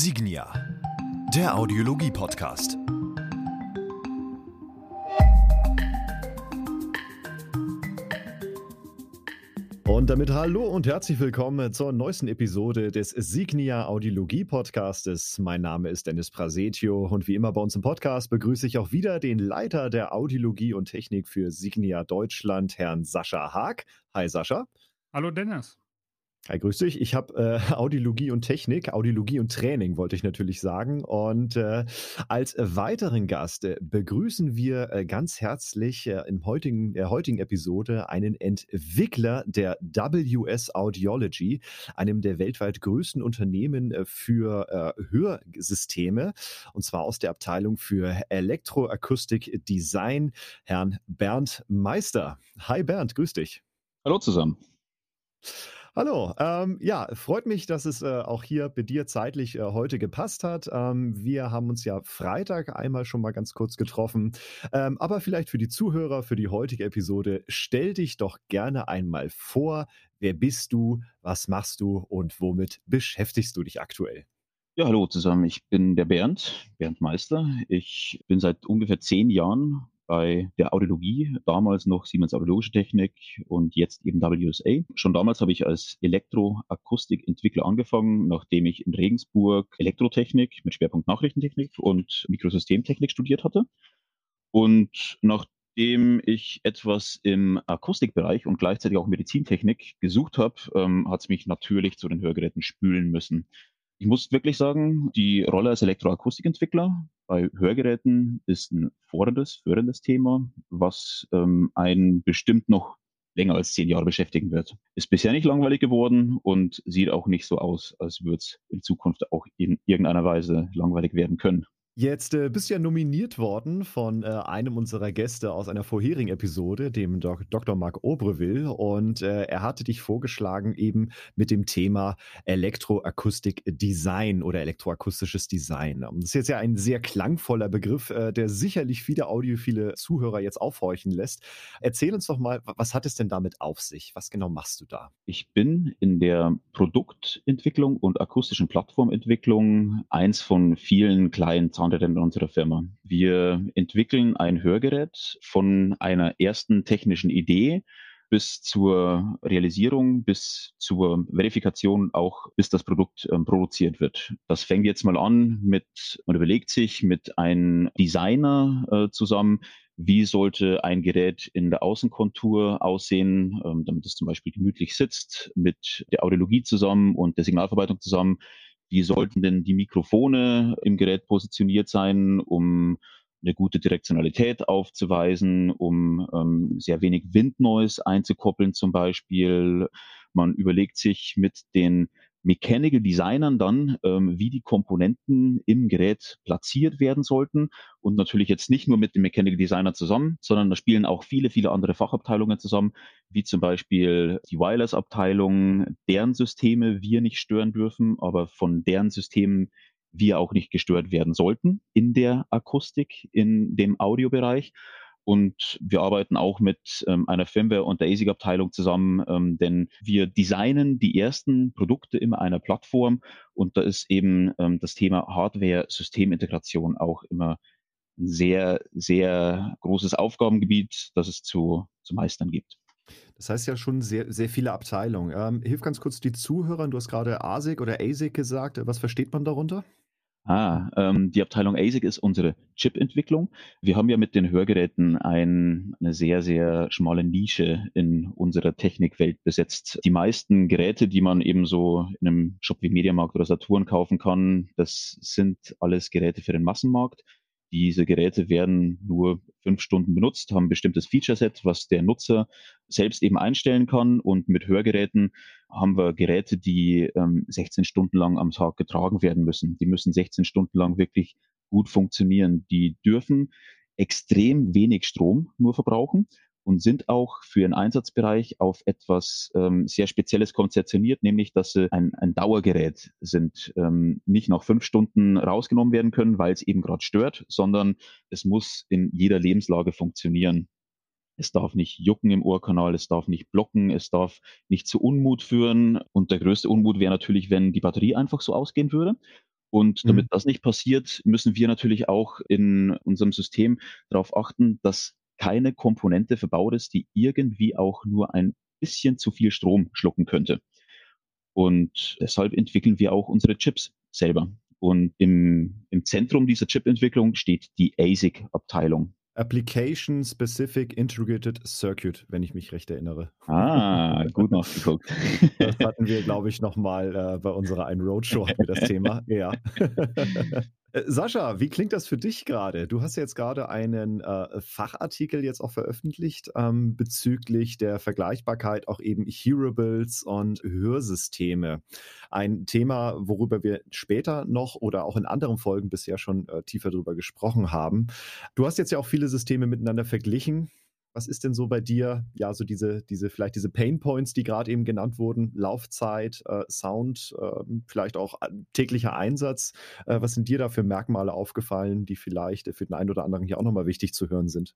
Signia, der Audiologie-Podcast. Und damit hallo und herzlich willkommen zur neuesten Episode des Signia Audiologie Podcastes. Mein Name ist Dennis Prasetio und wie immer bei uns im Podcast begrüße ich auch wieder den Leiter der Audiologie und Technik für Signia Deutschland, Herrn Sascha Haag. Hi Sascha. Hallo Dennis. Hi, grüß dich. Ich habe äh, Audiologie und Technik, Audiologie und Training wollte ich natürlich sagen. Und äh, als weiteren Gast äh, begrüßen wir äh, ganz herzlich äh, im heutigen, der heutigen Episode einen Entwickler der WS Audiology, einem der weltweit größten Unternehmen äh, für Hörsysteme, und zwar aus der Abteilung für Elektroakustik Design, Herrn Bernd Meister. Hi Bernd, grüß dich. Hallo zusammen. Hallo, ähm, ja, freut mich, dass es äh, auch hier bei dir zeitlich äh, heute gepasst hat. Ähm, wir haben uns ja Freitag einmal schon mal ganz kurz getroffen. Ähm, aber vielleicht für die Zuhörer, für die heutige Episode, stell dich doch gerne einmal vor. Wer bist du? Was machst du? Und womit beschäftigst du dich aktuell? Ja, hallo zusammen. Ich bin der Bernd, Bernd Meister. Ich bin seit ungefähr zehn Jahren bei der Audiologie, damals noch Siemens Audiologische Technik und jetzt eben WSA. Schon damals habe ich als Elektroakustikentwickler angefangen, nachdem ich in Regensburg Elektrotechnik mit Schwerpunkt Nachrichtentechnik und Mikrosystemtechnik studiert hatte. Und nachdem ich etwas im Akustikbereich und gleichzeitig auch Medizintechnik gesucht habe, ähm, hat es mich natürlich zu den Hörgeräten spülen müssen. Ich muss wirklich sagen, die Rolle als Elektroakustikentwickler bei Hörgeräten ist ein forderndes, förderndes Thema, was ähm, einen bestimmt noch länger als zehn Jahre beschäftigen wird. Ist bisher nicht langweilig geworden und sieht auch nicht so aus, als würde es in Zukunft auch in irgendeiner Weise langweilig werden können. Jetzt äh, bist du ja nominiert worden von äh, einem unserer Gäste aus einer vorherigen Episode, dem Dok Dr. Marc Obreville. Und äh, er hatte dich vorgeschlagen, eben mit dem Thema Elektroakustik Design oder elektroakustisches Design. Das ist jetzt ja ein sehr klangvoller Begriff, äh, der sicherlich viele audiophile Zuhörer jetzt aufhorchen lässt. Erzähl uns doch mal, was hat es denn damit auf sich? Was genau machst du da? Ich bin in der Produktentwicklung und akustischen Plattformentwicklung eins von vielen kleinen Zahn Founder in unserer Firma. Wir entwickeln ein Hörgerät von einer ersten technischen Idee bis zur Realisierung, bis zur Verifikation, auch bis das Produkt ähm, produziert wird. Das fängt jetzt mal an mit, man überlegt sich mit einem Designer äh, zusammen, wie sollte ein Gerät in der Außenkontur aussehen, ähm, damit es zum Beispiel gemütlich sitzt, mit der Audiologie zusammen und der Signalverarbeitung zusammen wie sollten denn die Mikrofone im Gerät positioniert sein, um eine gute Direktionalität aufzuweisen, um ähm, sehr wenig Windnoise einzukoppeln zum Beispiel. Man überlegt sich mit den Mechanical Designern dann, ähm, wie die Komponenten im Gerät platziert werden sollten. Und natürlich jetzt nicht nur mit dem Mechanical Designer zusammen, sondern da spielen auch viele, viele andere Fachabteilungen zusammen, wie zum Beispiel die Wireless-Abteilung, deren Systeme wir nicht stören dürfen, aber von deren Systemen wir auch nicht gestört werden sollten in der Akustik, in dem Audiobereich. Und wir arbeiten auch mit ähm, einer Firmware- und der ASIC-Abteilung zusammen, ähm, denn wir designen die ersten Produkte immer einer Plattform und da ist eben ähm, das Thema Hardware-Systemintegration auch immer ein sehr, sehr großes Aufgabengebiet, das es zu, zu meistern gibt. Das heißt ja schon sehr, sehr viele Abteilungen. Ähm, hilf ganz kurz die Zuhörer. Du hast gerade ASIC oder ASIC gesagt. Was versteht man darunter? Ah, ähm, die Abteilung ASIC ist unsere Chip-Entwicklung. Wir haben ja mit den Hörgeräten ein, eine sehr, sehr schmale Nische in unserer Technikwelt besetzt. Die meisten Geräte, die man eben so in einem Shop wie Mediamarkt oder Saturn kaufen kann, das sind alles Geräte für den Massenmarkt. Diese Geräte werden nur fünf Stunden benutzt, haben ein bestimmtes Feature-Set, was der Nutzer selbst eben einstellen kann. Und mit Hörgeräten haben wir Geräte, die ähm, 16 Stunden lang am Tag getragen werden müssen. Die müssen 16 Stunden lang wirklich gut funktionieren. Die dürfen extrem wenig Strom nur verbrauchen und sind auch für ihren Einsatzbereich auf etwas ähm, sehr Spezielles konzeptioniert, nämlich dass sie ein, ein Dauergerät sind, ähm, nicht nach fünf Stunden rausgenommen werden können, weil es eben gerade stört, sondern es muss in jeder Lebenslage funktionieren. Es darf nicht jucken im Ohrkanal, es darf nicht blocken, es darf nicht zu Unmut führen. Und der größte Unmut wäre natürlich, wenn die Batterie einfach so ausgehen würde. Und damit mhm. das nicht passiert, müssen wir natürlich auch in unserem System darauf achten, dass keine Komponente verbaut ist, die irgendwie auch nur ein bisschen zu viel Strom schlucken könnte. Und deshalb entwickeln wir auch unsere Chips selber. Und im, im Zentrum dieser Chip-Entwicklung steht die ASIC-Abteilung. Application Specific Integrated Circuit, wenn ich mich recht erinnere. Ah, gut nachgeguckt. Das hatten wir, glaube ich, nochmal äh, bei unserer einen Roadshow hatten wir das Thema. Ja. Äh, Sascha, wie klingt das für dich gerade? Du hast jetzt gerade einen äh, Fachartikel jetzt auch veröffentlicht ähm, bezüglich der Vergleichbarkeit auch eben Hearables und Hörsysteme. Ein Thema, worüber wir später noch oder auch in anderen Folgen bisher schon äh, tiefer drüber gesprochen haben. Du hast jetzt ja auch viele Systeme miteinander verglichen. Was ist denn so bei dir, ja, so diese, diese, vielleicht diese Pain Points, die gerade eben genannt wurden, Laufzeit, äh, Sound, äh, vielleicht auch äh, täglicher Einsatz. Äh, was sind dir da für Merkmale aufgefallen, die vielleicht für den einen oder anderen hier auch nochmal wichtig zu hören sind?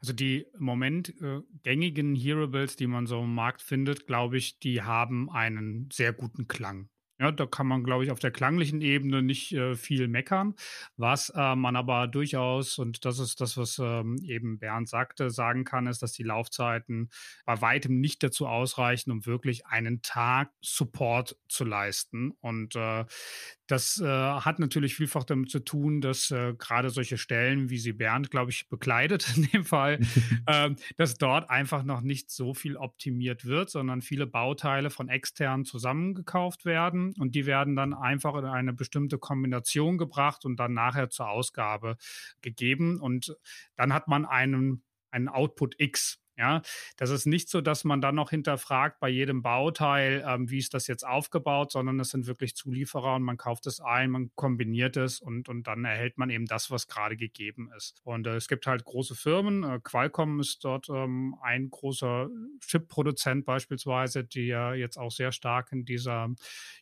Also die im Moment äh, gängigen Hearables, die man so im Markt findet, glaube ich, die haben einen sehr guten Klang. Ja, da kann man, glaube ich, auf der klanglichen Ebene nicht äh, viel meckern. Was äh, man aber durchaus, und das ist das, was ähm, eben Bernd sagte, sagen kann, ist, dass die Laufzeiten bei weitem nicht dazu ausreichen, um wirklich einen Tag Support zu leisten. Und äh, das äh, hat natürlich vielfach damit zu tun, dass äh, gerade solche Stellen, wie sie Bernd, glaube ich, bekleidet in dem Fall, äh, dass dort einfach noch nicht so viel optimiert wird, sondern viele Bauteile von extern zusammengekauft werden und die werden dann einfach in eine bestimmte Kombination gebracht und dann nachher zur Ausgabe gegeben. Und dann hat man einen, einen Output X. Ja, das ist nicht so, dass man dann noch hinterfragt bei jedem Bauteil, ähm, wie ist das jetzt aufgebaut, sondern es sind wirklich Zulieferer und man kauft es ein, man kombiniert es und, und dann erhält man eben das, was gerade gegeben ist. Und äh, es gibt halt große Firmen, äh, Qualcomm ist dort ähm, ein großer Chip-Produzent beispielsweise, die ja jetzt auch sehr stark in dieser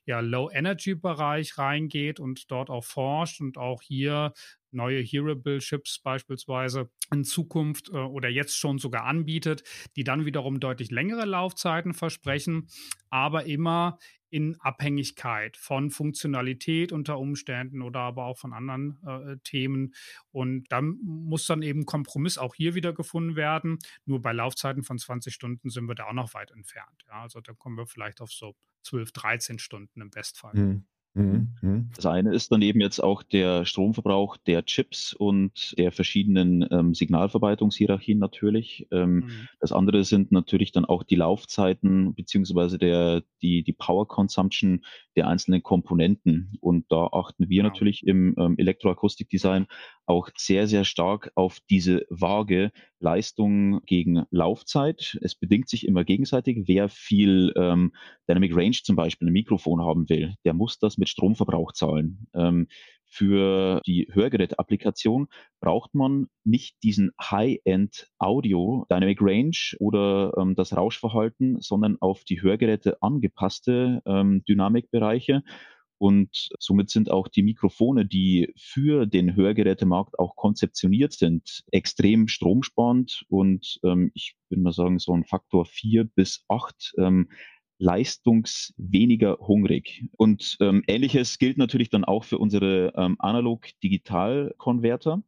ja, Low-Energy-Bereich reingeht und dort auch forscht und auch hier neue Hearable-Chips beispielsweise in Zukunft äh, oder jetzt schon sogar anbietet, die dann wiederum deutlich längere Laufzeiten versprechen, aber immer in Abhängigkeit von Funktionalität unter Umständen oder aber auch von anderen äh, Themen. Und dann muss dann eben Kompromiss auch hier wieder gefunden werden. Nur bei Laufzeiten von 20 Stunden sind wir da auch noch weit entfernt. Ja, also da kommen wir vielleicht auf so 12, 13 Stunden im Bestfall. Mhm. Mhm, mhm. Das eine ist dann eben jetzt auch der Stromverbrauch der Chips und der verschiedenen ähm, Signalverarbeitungshierarchien natürlich. Ähm, mhm. Das andere sind natürlich dann auch die Laufzeiten beziehungsweise der, die, die Power Consumption der einzelnen Komponenten. Und da achten wir genau. natürlich im ähm, Elektroakustikdesign auch sehr, sehr stark auf diese Waage Leistung gegen Laufzeit. Es bedingt sich immer gegenseitig. Wer viel ähm, Dynamic Range zum Beispiel ein Mikrofon haben will, der muss das mit Stromverbrauch zahlen. Ähm, für die Hörgerät-Applikation braucht man nicht diesen High-End Audio Dynamic Range oder ähm, das Rauschverhalten, sondern auf die Hörgeräte angepasste ähm, Dynamikbereiche. Und somit sind auch die Mikrofone, die für den Hörgerätemarkt auch konzeptioniert sind, extrem stromsparend und ähm, ich würde mal sagen, so ein Faktor vier bis acht ähm, leistungsweniger hungrig. Und ähm, ähnliches gilt natürlich dann auch für unsere ähm, Analog-Digital-Konverter.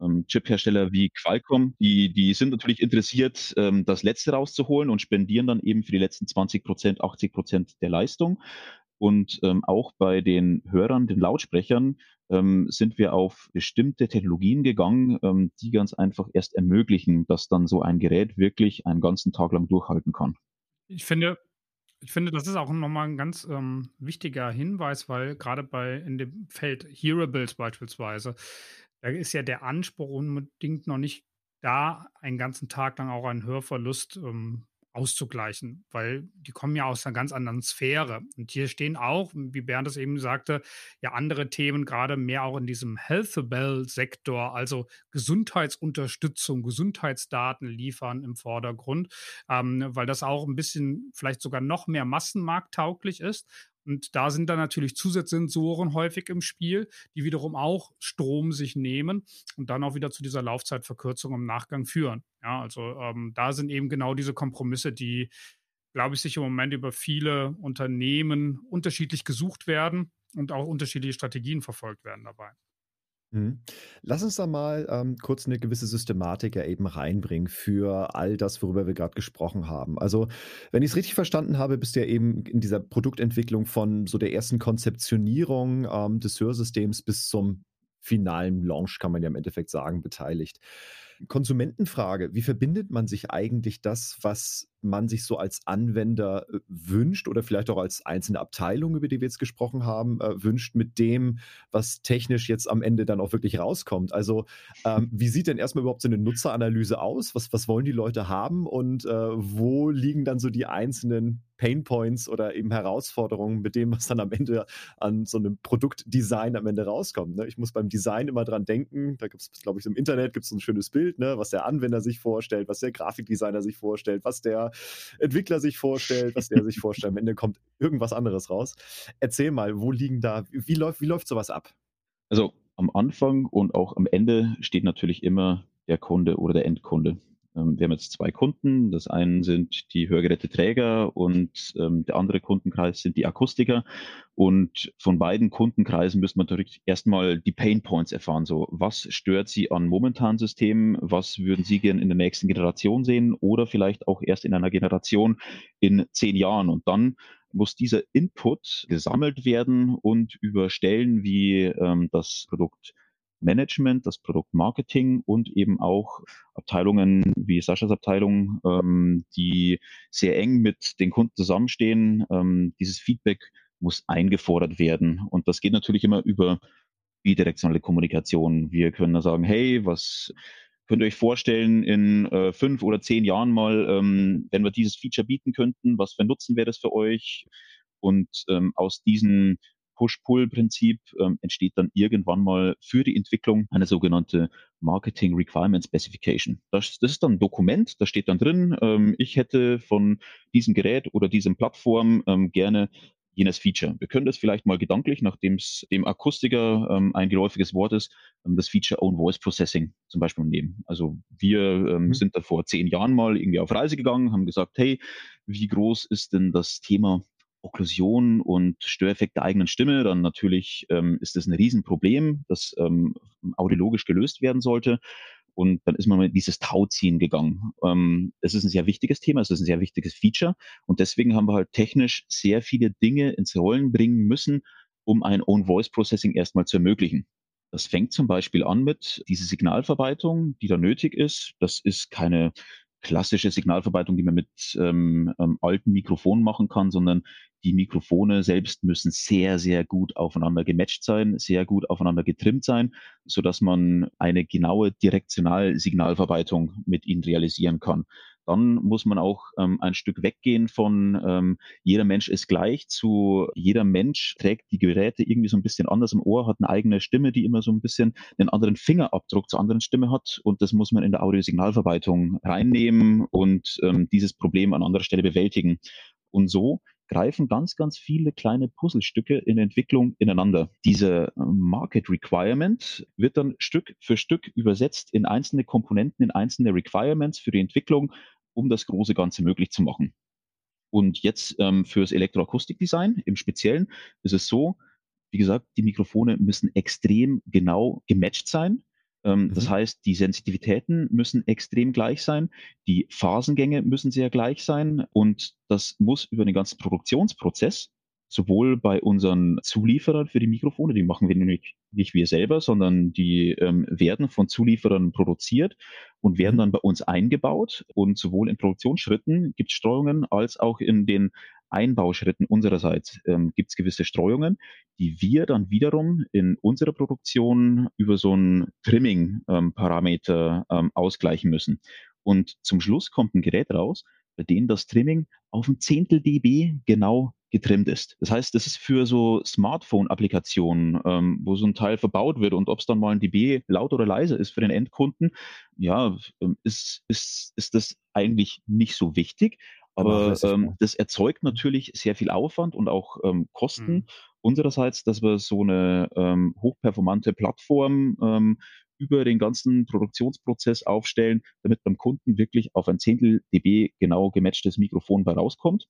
Ähm, Chip-Hersteller wie Qualcomm, die, die sind natürlich interessiert, ähm, das Letzte rauszuholen und spendieren dann eben für die letzten 20 Prozent, 80 Prozent der Leistung. Und ähm, auch bei den Hörern, den Lautsprechern, ähm, sind wir auf bestimmte Technologien gegangen, ähm, die ganz einfach erst ermöglichen, dass dann so ein Gerät wirklich einen ganzen Tag lang durchhalten kann. Ich finde, ich finde, das ist auch nochmal ein ganz ähm, wichtiger Hinweis, weil gerade bei in dem Feld Hearables beispielsweise, da ist ja der Anspruch unbedingt noch nicht da, einen ganzen Tag lang auch einen Hörverlust ähm, auszugleichen, weil die kommen ja aus einer ganz anderen Sphäre. Und hier stehen auch, wie Bernd es eben sagte, ja andere Themen, gerade mehr auch in diesem Healthable-Sektor, also Gesundheitsunterstützung, Gesundheitsdaten liefern im Vordergrund, ähm, weil das auch ein bisschen vielleicht sogar noch mehr massenmarkttauglich ist. Und da sind dann natürlich Zusatzsensoren häufig im Spiel, die wiederum auch Strom sich nehmen und dann auch wieder zu dieser Laufzeitverkürzung im Nachgang führen. Ja, also ähm, da sind eben genau diese Kompromisse, die glaube ich, sich im Moment über viele Unternehmen unterschiedlich gesucht werden und auch unterschiedliche Strategien verfolgt werden dabei. Mhm. Lass uns da mal ähm, kurz eine gewisse Systematik ja eben reinbringen für all das, worüber wir gerade gesprochen haben. Also, wenn ich es richtig verstanden habe, bist du ja eben in dieser Produktentwicklung von so der ersten Konzeptionierung ähm, des Hörsystems bis zum finalen Launch, kann man ja im Endeffekt sagen, beteiligt. Konsumentenfrage, wie verbindet man sich eigentlich das, was man sich so als Anwender äh, wünscht oder vielleicht auch als einzelne Abteilung, über die wir jetzt gesprochen haben, äh, wünscht mit dem, was technisch jetzt am Ende dann auch wirklich rauskommt. Also ähm, wie sieht denn erstmal überhaupt so eine Nutzeranalyse aus? Was, was wollen die Leute haben und äh, wo liegen dann so die einzelnen Painpoints oder eben Herausforderungen mit dem, was dann am Ende an so einem Produktdesign am Ende rauskommt. Ne? Ich muss beim Design immer dran denken, da gibt es, glaube ich, im Internet gibt es ein schönes Bild, ne? was der Anwender sich vorstellt, was der Grafikdesigner sich vorstellt, was der Entwickler sich vorstellt, was der sich vorstellt. Am Ende kommt irgendwas anderes raus. Erzähl mal, wo liegen da, wie läuft, wie läuft sowas ab? Also am Anfang und auch am Ende steht natürlich immer der Kunde oder der Endkunde. Ähm, wir haben jetzt zwei Kunden. Das eine sind die Hörgeräteträger und ähm, der andere Kundenkreis sind die Akustiker. Und von beiden Kundenkreisen müsste man natürlich erstmal die Pain Points erfahren. So, was stört Sie an momentanen Systemen? Was würden Sie gerne in der nächsten Generation sehen? Oder vielleicht auch erst in einer Generation in zehn Jahren? Und dann muss dieser Input gesammelt werden und über Stellen wie ähm, das Produkt Management, das Produktmarketing und eben auch Abteilungen wie Saschas Abteilung, ähm, die sehr eng mit den Kunden zusammenstehen. Ähm, dieses Feedback muss eingefordert werden. Und das geht natürlich immer über bidirektionale Kommunikation. Wir können da sagen, hey, was könnt ihr euch vorstellen, in äh, fünf oder zehn Jahren mal, ähm, wenn wir dieses Feature bieten könnten, was für Nutzen wäre das für euch? Und ähm, aus diesen Push-Pull-Prinzip ähm, entsteht dann irgendwann mal für die Entwicklung eine sogenannte Marketing Requirement Specification. Das, das ist dann ein Dokument, da steht dann drin, ähm, ich hätte von diesem Gerät oder diesem Plattform ähm, gerne jenes Feature. Wir können das vielleicht mal gedanklich, nachdem es dem Akustiker ähm, ein geläufiges Wort ist, ähm, das Feature Own Voice Processing zum Beispiel nehmen. Also wir ähm, mhm. sind da vor zehn Jahren mal irgendwie auf Reise gegangen, haben gesagt, hey, wie groß ist denn das Thema Okklusion und Störeffekt der eigenen Stimme, dann natürlich ähm, ist das ein Riesenproblem, das ähm, audiologisch gelöst werden sollte. Und dann ist man mit dieses Tauziehen gegangen. Ähm, das ist ein sehr wichtiges Thema, es ist ein sehr wichtiges Feature. Und deswegen haben wir halt technisch sehr viele Dinge ins Rollen bringen müssen, um ein Own Voice Processing erstmal zu ermöglichen. Das fängt zum Beispiel an mit dieser Signalverwaltung, die da nötig ist. Das ist keine klassische Signalverarbeitung, die man mit ähm, ähm, alten Mikrofonen machen kann, sondern die Mikrofone selbst müssen sehr, sehr gut aufeinander gematcht sein, sehr gut aufeinander getrimmt sein, so dass man eine genaue Direktionalsignalverarbeitung mit ihnen realisieren kann. Dann muss man auch ähm, ein Stück weggehen von ähm, jeder Mensch ist gleich zu jeder Mensch trägt die Geräte irgendwie so ein bisschen anders im Ohr, hat eine eigene Stimme, die immer so ein bisschen einen anderen Fingerabdruck zur anderen Stimme hat. Und das muss man in der Audiosignalverarbeitung reinnehmen und ähm, dieses Problem an anderer Stelle bewältigen. Und so greifen ganz, ganz viele kleine Puzzlestücke in Entwicklung ineinander. Diese äh, Market Requirement wird dann Stück für Stück übersetzt in einzelne Komponenten, in einzelne Requirements für die Entwicklung, um das große Ganze möglich zu machen. Und jetzt ähm, fürs Elektroakustikdesign im Speziellen ist es so, wie gesagt, die Mikrofone müssen extrem genau gematcht sein. Ähm, mhm. Das heißt, die Sensitivitäten müssen extrem gleich sein, die Phasengänge müssen sehr gleich sein und das muss über den ganzen Produktionsprozess sowohl bei unseren Zulieferern für die Mikrofone, die machen wir nämlich nicht wir selber, sondern die ähm, werden von Zulieferern produziert und werden mhm. dann bei uns eingebaut. Und sowohl in Produktionsschritten gibt es Steuerungen als auch in den Einbauschritten unsererseits ähm, gibt es gewisse Streuungen, die wir dann wiederum in unserer Produktion über so einen Trimming-Parameter ähm, ähm, ausgleichen müssen. Und zum Schluss kommt ein Gerät raus, bei dem das Trimming auf ein Zehntel dB genau getrimmt ist. Das heißt, das ist für so Smartphone-Applikationen, ähm, wo so ein Teil verbaut wird und ob es dann mal ein dB laut oder leise ist für den Endkunden, ja, ähm, ist, ist, ist das eigentlich nicht so wichtig. Aber ähm, das erzeugt natürlich sehr viel Aufwand und auch ähm, Kosten mhm. unsererseits, dass wir so eine ähm, hochperformante Plattform ähm, über den ganzen Produktionsprozess aufstellen, damit beim Kunden wirklich auf ein Zehntel dB genau gematchtes Mikrofon bei rauskommt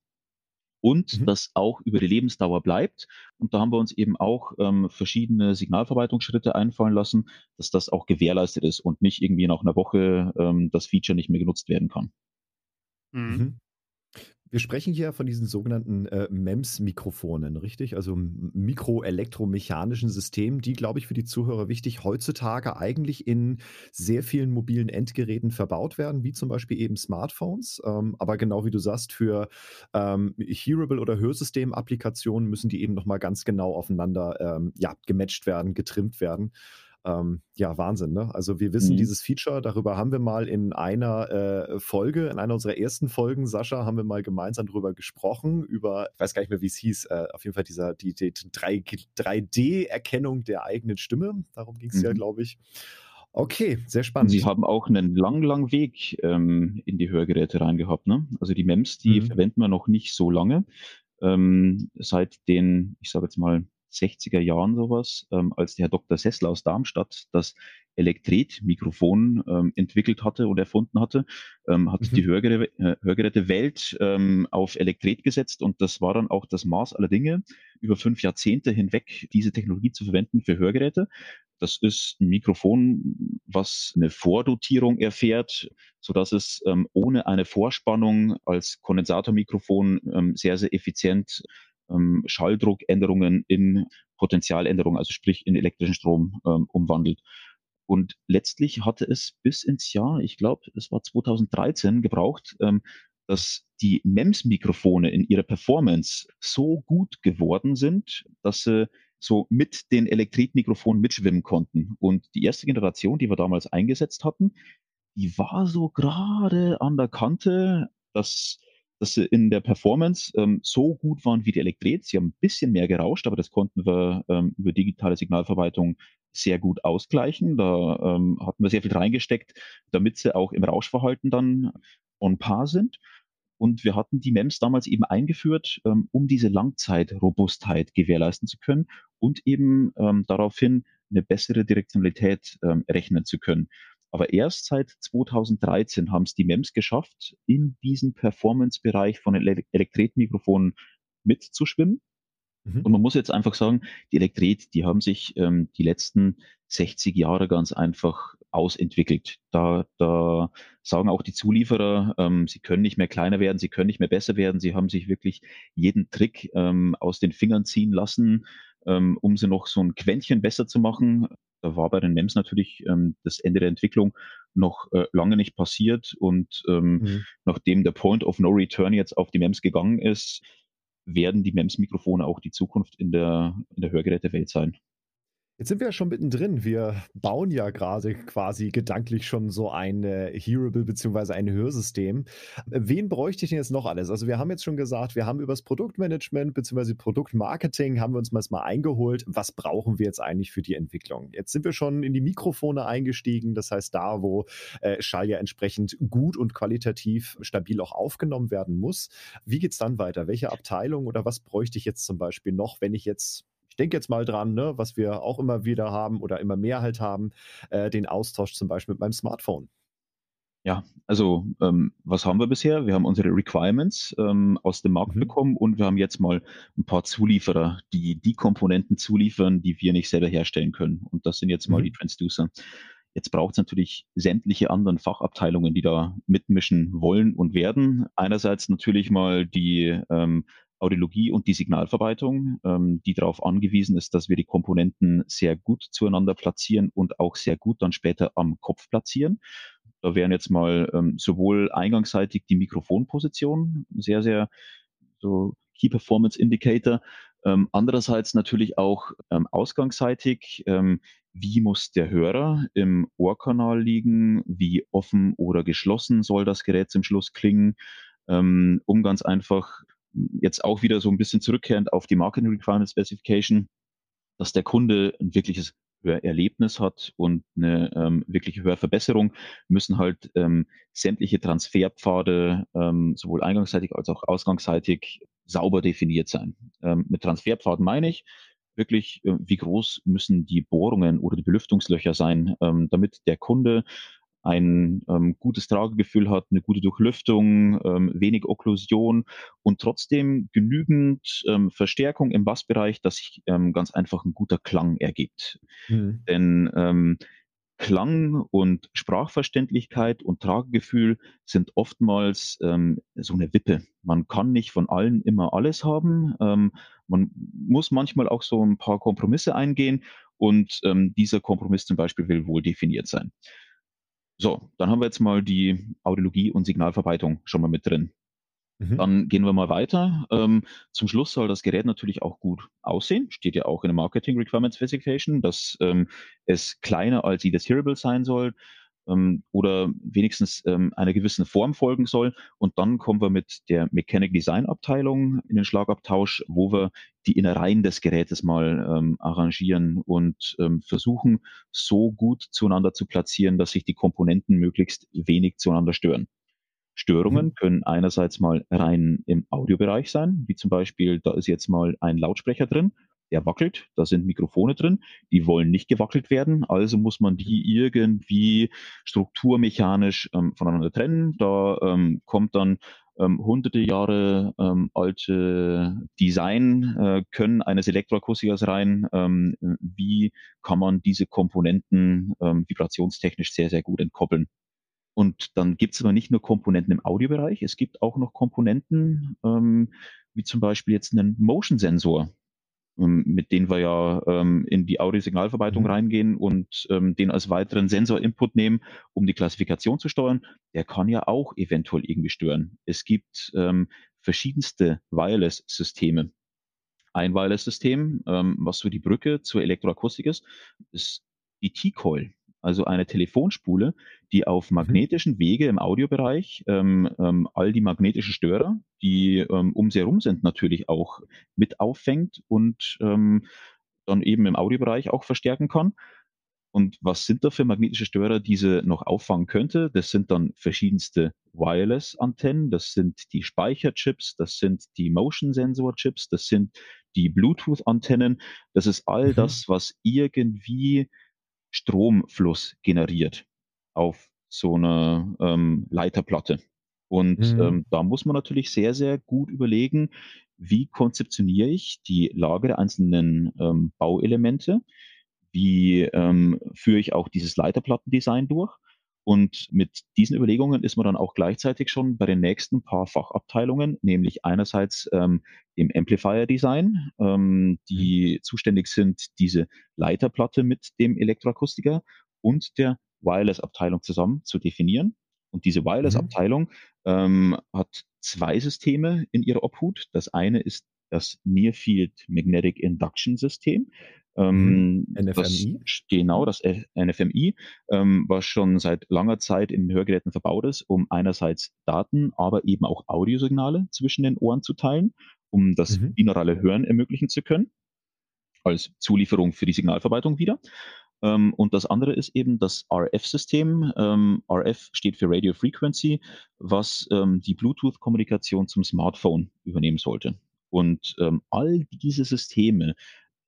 und mhm. das auch über die Lebensdauer bleibt. Und da haben wir uns eben auch ähm, verschiedene Signalverwaltungsschritte einfallen lassen, dass das auch gewährleistet ist und nicht irgendwie nach einer Woche ähm, das Feature nicht mehr genutzt werden kann. Mhm. Wir sprechen hier von diesen sogenannten äh, MEMS-Mikrofonen, richtig? Also mikroelektromechanischen Systemen, die, glaube ich, für die Zuhörer wichtig, heutzutage eigentlich in sehr vielen mobilen Endgeräten verbaut werden, wie zum Beispiel eben Smartphones. Ähm, aber genau wie du sagst, für ähm, Hearable- oder Hörsystem-Applikationen müssen die eben nochmal ganz genau aufeinander ähm, ja, gematcht werden, getrimmt werden. Ähm, ja, Wahnsinn, ne? Also wir wissen, mhm. dieses Feature, darüber haben wir mal in einer äh, Folge, in einer unserer ersten Folgen, Sascha, haben wir mal gemeinsam drüber gesprochen, über, ich weiß gar nicht mehr, wie es hieß, äh, auf jeden Fall dieser, die, die 3D-Erkennung der eigenen Stimme. Darum ging es mhm. ja, glaube ich. Okay, sehr spannend. Sie haben auch einen langen, langen Weg ähm, in die Hörgeräte reingehabt. Ne? Also die MEMS, die mhm. verwenden wir noch nicht so lange. Ähm, seit den, ich sage jetzt mal, 60er Jahren sowas, ähm, als der Herr Dr. Sessler aus Darmstadt das Elektret-Mikrofon ähm, entwickelt hatte und erfunden hatte, ähm, hat mhm. die äh, Hörgerätewelt ähm, auf Elektret gesetzt und das war dann auch das Maß aller Dinge, über fünf Jahrzehnte hinweg diese Technologie zu verwenden für Hörgeräte. Das ist ein Mikrofon, was eine Vordotierung erfährt, so dass es ähm, ohne eine Vorspannung als Kondensatormikrofon ähm, sehr, sehr effizient ähm, Schalldruckänderungen in Potentialänderungen, also sprich in elektrischen Strom ähm, umwandelt. Und letztlich hatte es bis ins Jahr, ich glaube, es war 2013 gebraucht, ähm, dass die MEMS-Mikrofone in ihrer Performance so gut geworden sind, dass sie so mit den Elektretmikrofonen mitschwimmen konnten. Und die erste Generation, die wir damals eingesetzt hatten, die war so gerade an der Kante, dass dass sie in der Performance ähm, so gut waren wie die Elektret. Sie haben ein bisschen mehr gerauscht, aber das konnten wir ähm, über digitale Signalverwaltung sehr gut ausgleichen. Da ähm, hatten wir sehr viel reingesteckt, damit sie auch im Rauschverhalten dann on par sind. Und wir hatten die MEMS damals eben eingeführt, ähm, um diese Langzeitrobustheit gewährleisten zu können und eben ähm, daraufhin eine bessere Direktionalität ähm, rechnen zu können. Aber erst seit 2013 haben es die MEMS geschafft, in diesen Performance-Bereich von Elektretmikrofonen mitzuschwimmen. Mhm. Und man muss jetzt einfach sagen, die Elektret, die haben sich ähm, die letzten 60 Jahre ganz einfach ausentwickelt. Da, da sagen auch die Zulieferer, ähm, sie können nicht mehr kleiner werden, sie können nicht mehr besser werden. Sie haben sich wirklich jeden Trick ähm, aus den Fingern ziehen lassen, ähm, um sie noch so ein Quäntchen besser zu machen. Da war bei den MEMS natürlich ähm, das Ende der Entwicklung noch äh, lange nicht passiert. Und ähm, mhm. nachdem der Point of No Return jetzt auf die MEMS gegangen ist, werden die MEMS-Mikrofone auch die Zukunft in der, in der Hörgerätewelt sein. Jetzt sind wir ja schon mittendrin. Wir bauen ja gerade quasi gedanklich schon so ein äh, Hearable bzw. ein Hörsystem. Wen bräuchte ich denn jetzt noch alles? Also wir haben jetzt schon gesagt, wir haben über das Produktmanagement bzw. Produktmarketing haben wir uns mal eingeholt. Was brauchen wir jetzt eigentlich für die Entwicklung? Jetzt sind wir schon in die Mikrofone eingestiegen. Das heißt, da, wo äh, Schall ja entsprechend gut und qualitativ stabil auch aufgenommen werden muss. Wie geht's dann weiter? Welche Abteilung oder was bräuchte ich jetzt zum Beispiel noch, wenn ich jetzt denke jetzt mal dran, ne, was wir auch immer wieder haben oder immer mehr halt haben, äh, den Austausch zum Beispiel mit meinem Smartphone. Ja, also ähm, was haben wir bisher? Wir haben unsere Requirements ähm, aus dem Markt mhm. bekommen und wir haben jetzt mal ein paar Zulieferer, die die Komponenten zuliefern, die wir nicht selber herstellen können. Und das sind jetzt mal mhm. die Transducer. Jetzt braucht es natürlich sämtliche anderen Fachabteilungen, die da mitmischen wollen und werden. Einerseits natürlich mal die ähm, Audiologie und die Signalverwaltung, ähm, die darauf angewiesen ist, dass wir die Komponenten sehr gut zueinander platzieren und auch sehr gut dann später am Kopf platzieren. Da wären jetzt mal ähm, sowohl eingangsseitig die Mikrofonposition, sehr, sehr so Key Performance Indicator, ähm, andererseits natürlich auch ähm, ausgangsseitig, ähm, wie muss der Hörer im Ohrkanal liegen, wie offen oder geschlossen soll das Gerät zum Schluss klingen, ähm, um ganz einfach jetzt auch wieder so ein bisschen zurückkehrend auf die Marketing Requirement Specification, dass der Kunde ein wirkliches Hörerlebnis hat und eine ähm, wirkliche Hörverbesserung, müssen halt ähm, sämtliche Transferpfade ähm, sowohl eingangsseitig als auch ausgangsseitig sauber definiert sein. Ähm, mit Transferpfaden meine ich, wirklich, äh, wie groß müssen die Bohrungen oder die Belüftungslöcher sein, ähm, damit der Kunde ein ähm, gutes Tragegefühl hat, eine gute Durchlüftung, ähm, wenig Okklusion und trotzdem genügend ähm, Verstärkung im Bassbereich, dass sich ähm, ganz einfach ein guter Klang ergibt. Mhm. Denn ähm, Klang und Sprachverständlichkeit und Tragegefühl sind oftmals ähm, so eine Wippe. Man kann nicht von allen immer alles haben. Ähm, man muss manchmal auch so ein paar Kompromisse eingehen und ähm, dieser Kompromiss zum Beispiel will wohl definiert sein. So, dann haben wir jetzt mal die Audiologie und Signalverbreitung schon mal mit drin. Mhm. Dann gehen wir mal weiter. Ähm, zum Schluss soll das Gerät natürlich auch gut aussehen. Steht ja auch in der Marketing Requirements Specification, dass ähm, es kleiner als jedes Hearable sein soll ähm, oder wenigstens ähm, einer gewissen Form folgen soll. Und dann kommen wir mit der Mechanic Design Abteilung in den Schlagabtausch, wo wir die Innereien des Gerätes mal ähm, arrangieren und ähm, versuchen, so gut zueinander zu platzieren, dass sich die Komponenten möglichst wenig zueinander stören. Störungen mhm. können einerseits mal rein im Audiobereich sein, wie zum Beispiel, da ist jetzt mal ein Lautsprecher drin der wackelt, da sind Mikrofone drin, die wollen nicht gewackelt werden, also muss man die irgendwie strukturmechanisch ähm, voneinander trennen. Da ähm, kommt dann ähm, hunderte Jahre ähm, alte Design äh, können eines Elektroakustikers rein. Ähm, wie kann man diese Komponenten ähm, vibrationstechnisch sehr, sehr gut entkoppeln? Und dann gibt es aber nicht nur Komponenten im Audiobereich, es gibt auch noch Komponenten, wie zum Beispiel jetzt einen Motion-Sensor. Ähm, mit denen wir ja ähm, in die Audiosignalverarbeitung mhm. reingehen und ähm, den als weiteren Sensor-Input nehmen, um die Klassifikation zu steuern, der kann ja auch eventuell irgendwie stören. Es gibt ähm, verschiedenste Wireless-Systeme. Ein Wireless-System, ähm, was so die Brücke zur Elektroakustik ist, ist die T-Coil also eine Telefonspule, die auf mhm. magnetischen Wege im Audiobereich ähm, all die magnetischen Störer, die ähm, um sie herum sind, natürlich auch mit auffängt und ähm, dann eben im Audiobereich auch verstärken kann. Und was sind da für magnetische Störer, die sie noch auffangen könnte? Das sind dann verschiedenste Wireless-Antennen, das sind die Speicherchips, das sind die Motion-Sensor-Chips, das sind die Bluetooth-Antennen. Das ist all mhm. das, was irgendwie Stromfluss generiert auf so einer ähm, Leiterplatte. Und mhm. ähm, da muss man natürlich sehr, sehr gut überlegen, wie konzeptioniere ich die Lage der einzelnen ähm, Bauelemente, wie ähm, führe ich auch dieses Leiterplattendesign durch und mit diesen Überlegungen ist man dann auch gleichzeitig schon bei den nächsten paar Fachabteilungen, nämlich einerseits ähm, dem Amplifier Design, ähm, die mhm. zuständig sind, diese Leiterplatte mit dem Elektroakustiker und der Wireless-Abteilung zusammen zu definieren. Und diese Wireless-Abteilung mhm. ähm, hat zwei Systeme in ihrer Obhut. Das eine ist das Near Field Magnetic Induction System. Ähm, mhm. NFMI? Das, genau, das NFMI, ähm, was schon seit langer Zeit in Hörgeräten verbaut ist, um einerseits Daten, aber eben auch Audiosignale zwischen den Ohren zu teilen, um das mhm. binaurale Hören ermöglichen zu können, als Zulieferung für die Signalverarbeitung wieder. Ähm, und das andere ist eben das RF-System. Ähm, RF steht für Radio Frequency, was ähm, die Bluetooth-Kommunikation zum Smartphone übernehmen sollte. Und ähm, all diese Systeme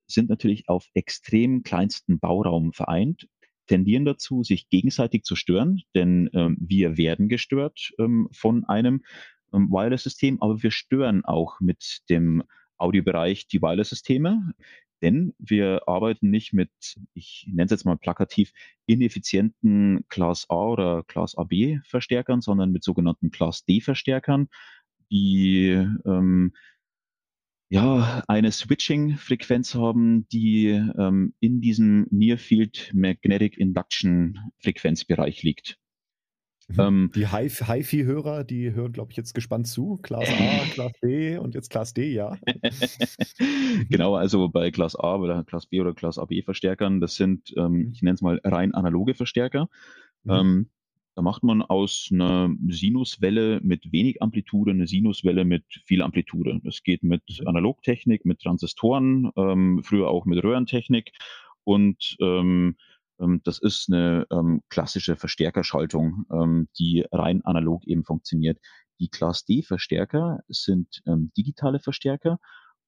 sind natürlich auf extrem kleinsten Bauraum vereint, tendieren dazu, sich gegenseitig zu stören, denn ähm, wir werden gestört ähm, von einem ähm, Wireless-System, aber wir stören auch mit dem Audiobereich die Wireless-Systeme, denn wir arbeiten nicht mit, ich nenne es jetzt mal plakativ, ineffizienten Class A oder Class AB Verstärkern, sondern mit sogenannten Class D Verstärkern, die ähm, ja, eine Switching-Frequenz haben, die ähm, in diesem Near-Field Magnetic Induction Frequenzbereich liegt. Mhm. Ähm, die HiFi-Hörer, die hören, glaube ich, jetzt gespannt zu. Class A, Class B und jetzt Class D, ja. genau, also bei Class A oder Class B oder Class AB Verstärkern, das sind, ähm, mhm. ich nenne es mal rein analoge Verstärker. Mhm. Ähm, da macht man aus einer Sinuswelle mit wenig Amplitude eine Sinuswelle mit viel Amplitude. Das geht mit mhm. Analogtechnik, mit Transistoren, ähm, früher auch mit Röhrentechnik. Und ähm, das ist eine ähm, klassische Verstärkerschaltung, ähm, die rein analog eben funktioniert. Die Class D-Verstärker sind ähm, digitale Verstärker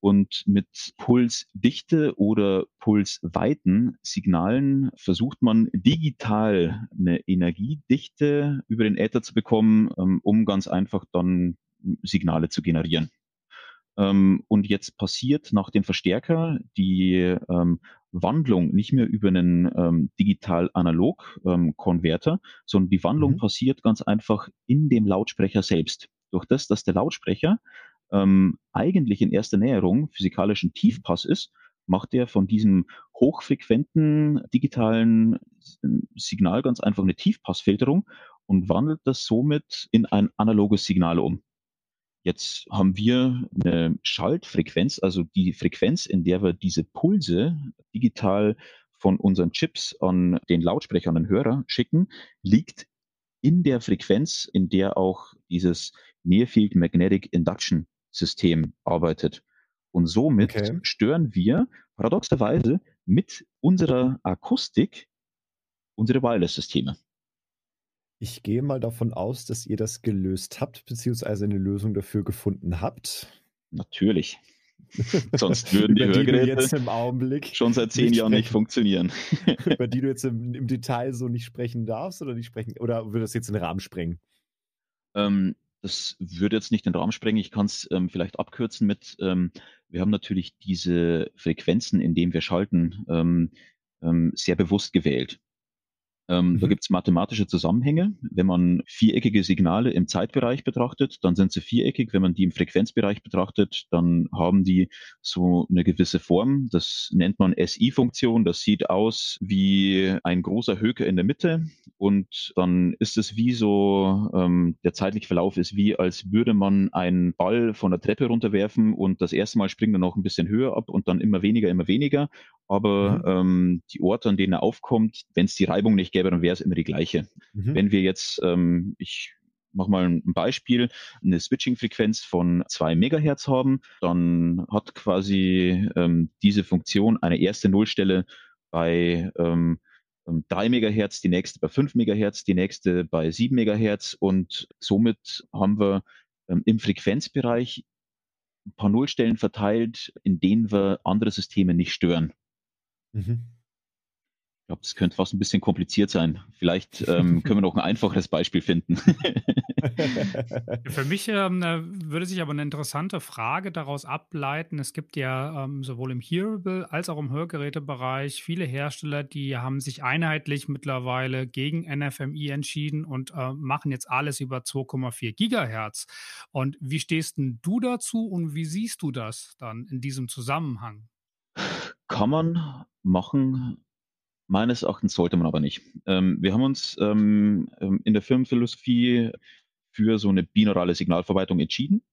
Und mit Pulsdichte oder Pulsweiten Signalen versucht man digital eine Energiedichte über den Äther zu bekommen, ähm, um ganz einfach dann Signale zu generieren. Ähm, und jetzt passiert nach dem Verstärker die ähm, Wandlung nicht mehr über einen digital-analog-Konverter, sondern die Wandlung mhm. passiert ganz einfach in dem Lautsprecher selbst. Durch das, dass der Lautsprecher ähm, eigentlich in erster Näherung physikalischen Tiefpass ist, macht er von diesem hochfrequenten digitalen Signal ganz einfach eine Tiefpassfilterung und wandelt das somit in ein analoges Signal um. Jetzt haben wir eine Schaltfrequenz, also die Frequenz, in der wir diese Pulse digital von unseren Chips an den Lautsprecher, an den Hörer schicken, liegt in der Frequenz, in der auch dieses Near Field Magnetic Induction System arbeitet. Und somit okay. stören wir paradoxerweise mit unserer Akustik unsere Wireless-Systeme. Ich gehe mal davon aus, dass ihr das gelöst habt, beziehungsweise eine Lösung dafür gefunden habt. Natürlich. Sonst würden die Hörgeräte die jetzt im Augenblick schon seit zehn Jahren nicht funktionieren. über die du jetzt im, im, Detail so nicht sprechen darfst oder nicht sprechen, oder würde das jetzt den Rahmen sprengen? Ähm, das würde jetzt nicht den Rahmen sprengen. Ich kann es ähm, vielleicht abkürzen mit, ähm, wir haben natürlich diese Frequenzen, in denen wir schalten, ähm, ähm sehr bewusst gewählt. Ähm, mhm. Da gibt es mathematische Zusammenhänge. Wenn man viereckige Signale im Zeitbereich betrachtet, dann sind sie viereckig. Wenn man die im Frequenzbereich betrachtet, dann haben die so eine gewisse Form. Das nennt man SI-Funktion. Das sieht aus wie ein großer Höker in der Mitte. Und dann ist es wie so, ähm, der zeitliche Verlauf ist wie, als würde man einen Ball von der Treppe runterwerfen und das erste Mal springt er noch ein bisschen höher ab und dann immer weniger, immer weniger. Aber mhm. ähm, die Orte, an denen er aufkommt, wenn es die Reibung nicht gäbe, dann wäre es immer die gleiche. Mhm. Wenn wir jetzt, ähm, ich mache mal ein Beispiel, eine Switching-Frequenz von zwei Megahertz haben, dann hat quasi ähm, diese Funktion eine erste Nullstelle bei ähm, 3 Megahertz, die nächste bei 5 Megahertz, die nächste bei 7 Megahertz und somit haben wir ähm, im Frequenzbereich ein paar Nullstellen verteilt, in denen wir andere Systeme nicht stören. Mhm glaube, das könnte fast ein bisschen kompliziert sein. Vielleicht ähm, können wir noch ein einfacheres Beispiel finden. Für mich ähm, äh, würde sich aber eine interessante Frage daraus ableiten. Es gibt ja ähm, sowohl im Hearable als auch im Hörgerätebereich viele Hersteller, die haben sich einheitlich mittlerweile gegen NFMI entschieden und äh, machen jetzt alles über 2,4 Gigahertz. Und wie stehst denn du dazu und wie siehst du das dann in diesem Zusammenhang? Kann man machen, Meines Erachtens sollte man aber nicht. Ähm, wir haben uns ähm, ähm, in der Firmenphilosophie für so eine binaurale Signalverwaltung entschieden.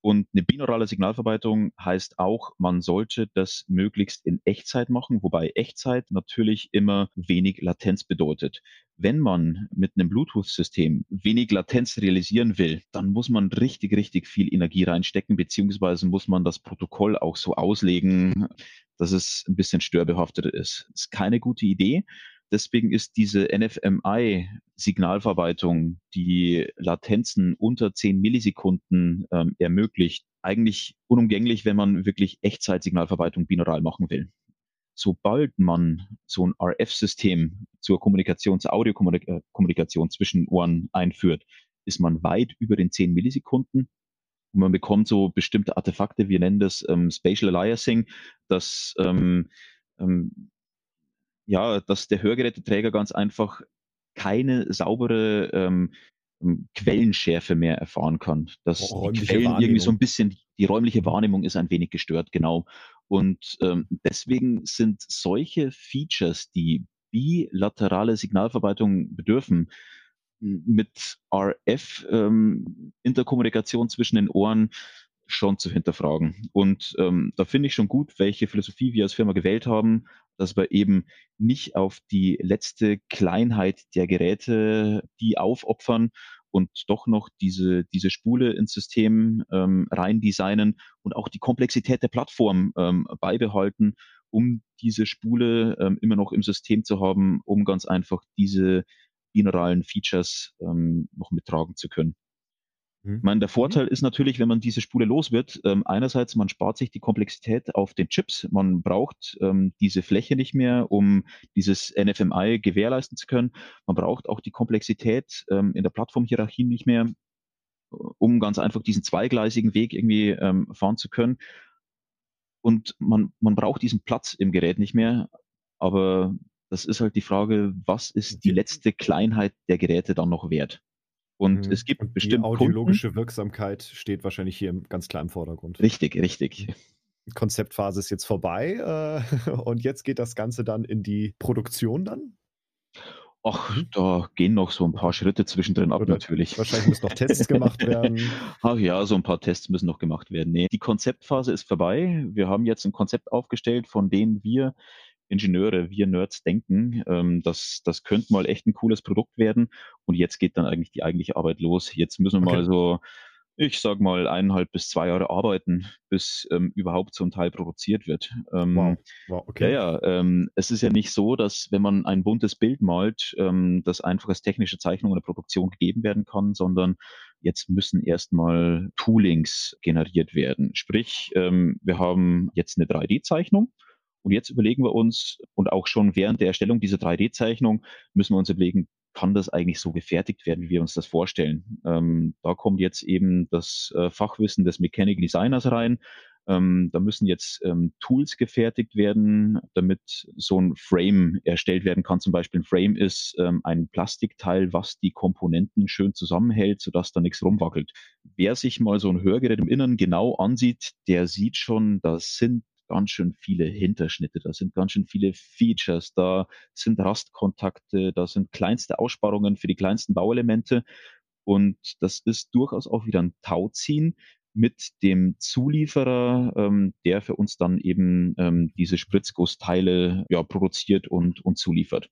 Und eine binaurale Signalverwaltung heißt auch, man sollte das möglichst in Echtzeit machen, wobei Echtzeit natürlich immer wenig Latenz bedeutet. Wenn man mit einem Bluetooth-System wenig Latenz realisieren will, dann muss man richtig, richtig viel Energie reinstecken, beziehungsweise muss man das Protokoll auch so auslegen, dass es ein bisschen störbehaftet ist. Das ist keine gute Idee. Deswegen ist diese NFMI-Signalverarbeitung, die Latenzen unter 10 Millisekunden ähm, ermöglicht, eigentlich unumgänglich, wenn man wirklich Echtzeitsignalverarbeitung binaural machen will. Sobald man so ein RF-System zur Kommunikation, zur Audiokommunikation zwischen Ohren einführt, ist man weit über den 10 Millisekunden und man bekommt so bestimmte Artefakte, wir nennen das ähm, Spatial Aliasing, dass ähm, ähm, ja, dass der Hörgeräteträger ganz einfach keine saubere ähm, ähm Quellenschärfe mehr erfahren kann. Dass die Quellen irgendwie so ein bisschen, die räumliche Wahrnehmung ist ein wenig gestört, genau. Und ähm, deswegen sind solche Features, die bilaterale Signalverarbeitung bedürfen, mit RF ähm, zwischen den Ohren schon zu hinterfragen. Und ähm, da finde ich schon gut, welche Philosophie wir als Firma gewählt haben, dass wir eben nicht auf die letzte Kleinheit der Geräte die aufopfern und doch noch diese, diese Spule ins System ähm, rein designen und auch die Komplexität der Plattform ähm, beibehalten, um diese Spule ähm, immer noch im System zu haben, um ganz einfach diese binauralen Features ähm, noch mittragen zu können. Mhm. Ich meine, der mhm. Vorteil ist natürlich, wenn man diese Spule los wird, ähm, einerseits, man spart sich die Komplexität auf den Chips, man braucht ähm, diese Fläche nicht mehr, um dieses NFMI gewährleisten zu können. Man braucht auch die Komplexität ähm, in der Plattformhierarchie nicht mehr, um ganz einfach diesen zweigleisigen Weg irgendwie ähm, fahren zu können. Und man, man braucht diesen Platz im Gerät nicht mehr, aber das ist halt die Frage, was ist die letzte Kleinheit der Geräte dann noch wert? Und mhm. es gibt und bestimmt. Die audiologische Kunden, Wirksamkeit steht wahrscheinlich hier ganz klar im Vordergrund. Richtig, richtig. Konzeptphase ist jetzt vorbei äh, und jetzt geht das Ganze dann in die Produktion dann? Ach, mhm. da gehen noch so ein paar Schritte zwischendrin ab, Oder natürlich. Wahrscheinlich müssen noch Tests gemacht werden. Ach ja, so ein paar Tests müssen noch gemacht werden. Nee, die Konzeptphase ist vorbei. Wir haben jetzt ein Konzept aufgestellt, von dem wir Ingenieure, wir Nerds denken, ähm, das, das könnte mal echt ein cooles Produkt werden. Und jetzt geht dann eigentlich die eigentliche Arbeit los. Jetzt müssen wir okay. mal so, ich sag mal, eineinhalb bis zwei Jahre arbeiten, bis ähm, überhaupt so ein Teil produziert wird. Ähm, wow. wow, okay. Ja, ja, ähm, es ist ja nicht so, dass wenn man ein buntes Bild malt, ähm, das einfach als technische Zeichnung in der Produktion gegeben werden kann, sondern jetzt müssen erstmal Toolings generiert werden. Sprich, ähm, wir haben jetzt eine 3D-Zeichnung und jetzt überlegen wir uns, und auch schon während der Erstellung dieser 3D-Zeichnung müssen wir uns überlegen, kann das eigentlich so gefertigt werden, wie wir uns das vorstellen? Ähm, da kommt jetzt eben das äh, Fachwissen des Mechanical Designers rein. Ähm, da müssen jetzt ähm, Tools gefertigt werden, damit so ein Frame erstellt werden kann. Zum Beispiel ein Frame ist ähm, ein Plastikteil, was die Komponenten schön zusammenhält, sodass da nichts rumwackelt. Wer sich mal so ein Hörgerät im Inneren genau ansieht, der sieht schon, da sind ganz schön viele Hinterschnitte, da sind ganz schön viele Features, da sind Rastkontakte, da sind kleinste Aussparungen für die kleinsten Bauelemente. Und das ist durchaus auch wieder ein Tauziehen mit dem Zulieferer, ähm, der für uns dann eben ähm, diese Spritzgussteile ja, produziert und, und zuliefert.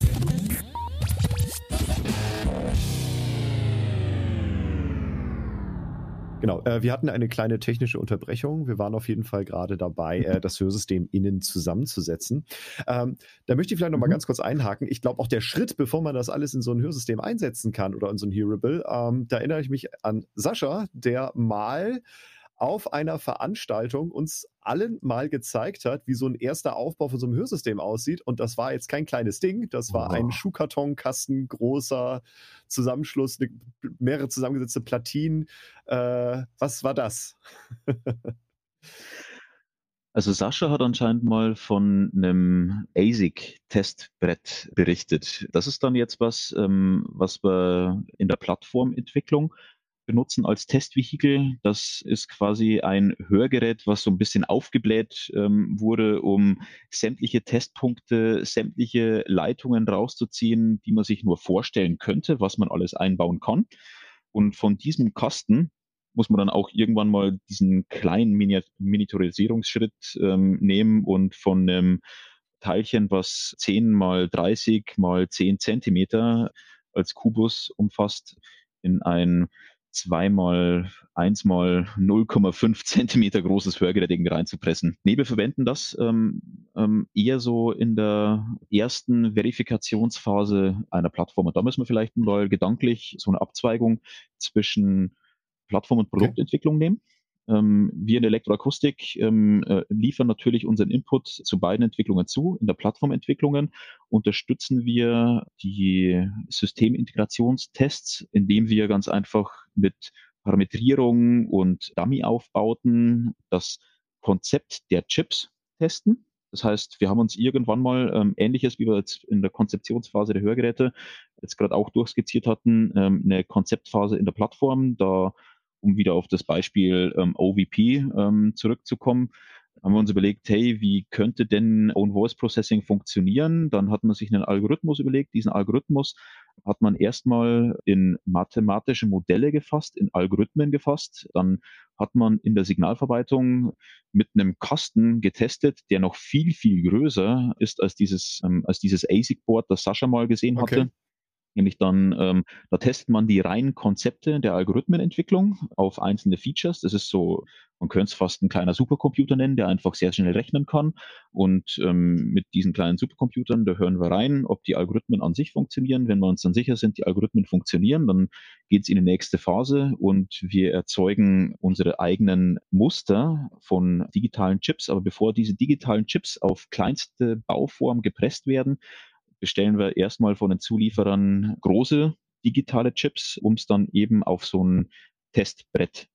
Genau, äh, wir hatten eine kleine technische Unterbrechung. Wir waren auf jeden Fall gerade dabei, äh, das Hörsystem innen zusammenzusetzen. Ähm, da möchte ich vielleicht noch mal mhm. ganz kurz einhaken. Ich glaube, auch der Schritt, bevor man das alles in so ein Hörsystem einsetzen kann oder in so ein Hearable, ähm, da erinnere ich mich an Sascha, der mal auf einer Veranstaltung uns allen mal gezeigt hat, wie so ein erster Aufbau von so einem Hörsystem aussieht. Und das war jetzt kein kleines Ding, das war oh. ein Schuhkartonkasten, großer Zusammenschluss, mehrere zusammengesetzte Platinen. Äh, was war das? Also Sascha hat anscheinend mal von einem ASIC-Testbrett berichtet. Das ist dann jetzt was, ähm, was wir in der Plattformentwicklung benutzen als Testvehikel. Das ist quasi ein Hörgerät, was so ein bisschen aufgebläht ähm, wurde, um sämtliche Testpunkte, sämtliche Leitungen rauszuziehen, die man sich nur vorstellen könnte, was man alles einbauen kann. Und von diesem Kasten muss man dann auch irgendwann mal diesen kleinen Miniaturisierungsschritt ähm, nehmen und von einem Teilchen, was 10 mal 30 mal 10 Zentimeter als Kubus umfasst, in ein zweimal, einsmal 0,5 Zentimeter großes Hörgerät irgendwie reinzupressen. Nebel verwenden das ähm, ähm, eher so in der ersten Verifikationsphase einer Plattform. Und da müssen wir vielleicht mal gedanklich so eine Abzweigung zwischen Plattform- und Produktentwicklung okay. nehmen. Ähm, wir in der Elektroakustik ähm, äh, liefern natürlich unseren Input zu beiden Entwicklungen zu. In der Plattformentwicklungen unterstützen wir die Systemintegrationstests, indem wir ganz einfach mit Parametrierung und Dummy-Aufbauten das Konzept der Chips testen. Das heißt, wir haben uns irgendwann mal ähm, ähnliches, wie wir jetzt in der Konzeptionsphase der Hörgeräte jetzt gerade auch durchskizziert hatten, ähm, eine Konzeptphase in der Plattform. Da um wieder auf das Beispiel ähm, OVP ähm, zurückzukommen, haben wir uns überlegt, hey, wie könnte denn Own Voice Processing funktionieren? Dann hat man sich einen Algorithmus überlegt. Diesen Algorithmus hat man erstmal in mathematische Modelle gefasst, in Algorithmen gefasst. Dann hat man in der Signalverwaltung mit einem Kasten getestet, der noch viel, viel größer ist als dieses, ähm, als dieses ASIC-Board, das Sascha mal gesehen okay. hatte. Nämlich dann, ähm, da testet man die reinen Konzepte der Algorithmenentwicklung auf einzelne Features. Das ist so, man könnte es fast ein kleiner Supercomputer nennen, der einfach sehr schnell rechnen kann. Und ähm, mit diesen kleinen Supercomputern, da hören wir rein, ob die Algorithmen an sich funktionieren. Wenn wir uns dann sicher sind, die Algorithmen funktionieren, dann geht es in die nächste Phase und wir erzeugen unsere eigenen Muster von digitalen Chips. Aber bevor diese digitalen Chips auf kleinste Bauform gepresst werden, bestellen wir erstmal von den Zulieferern große digitale Chips, um es dann eben auf so ein Testbrett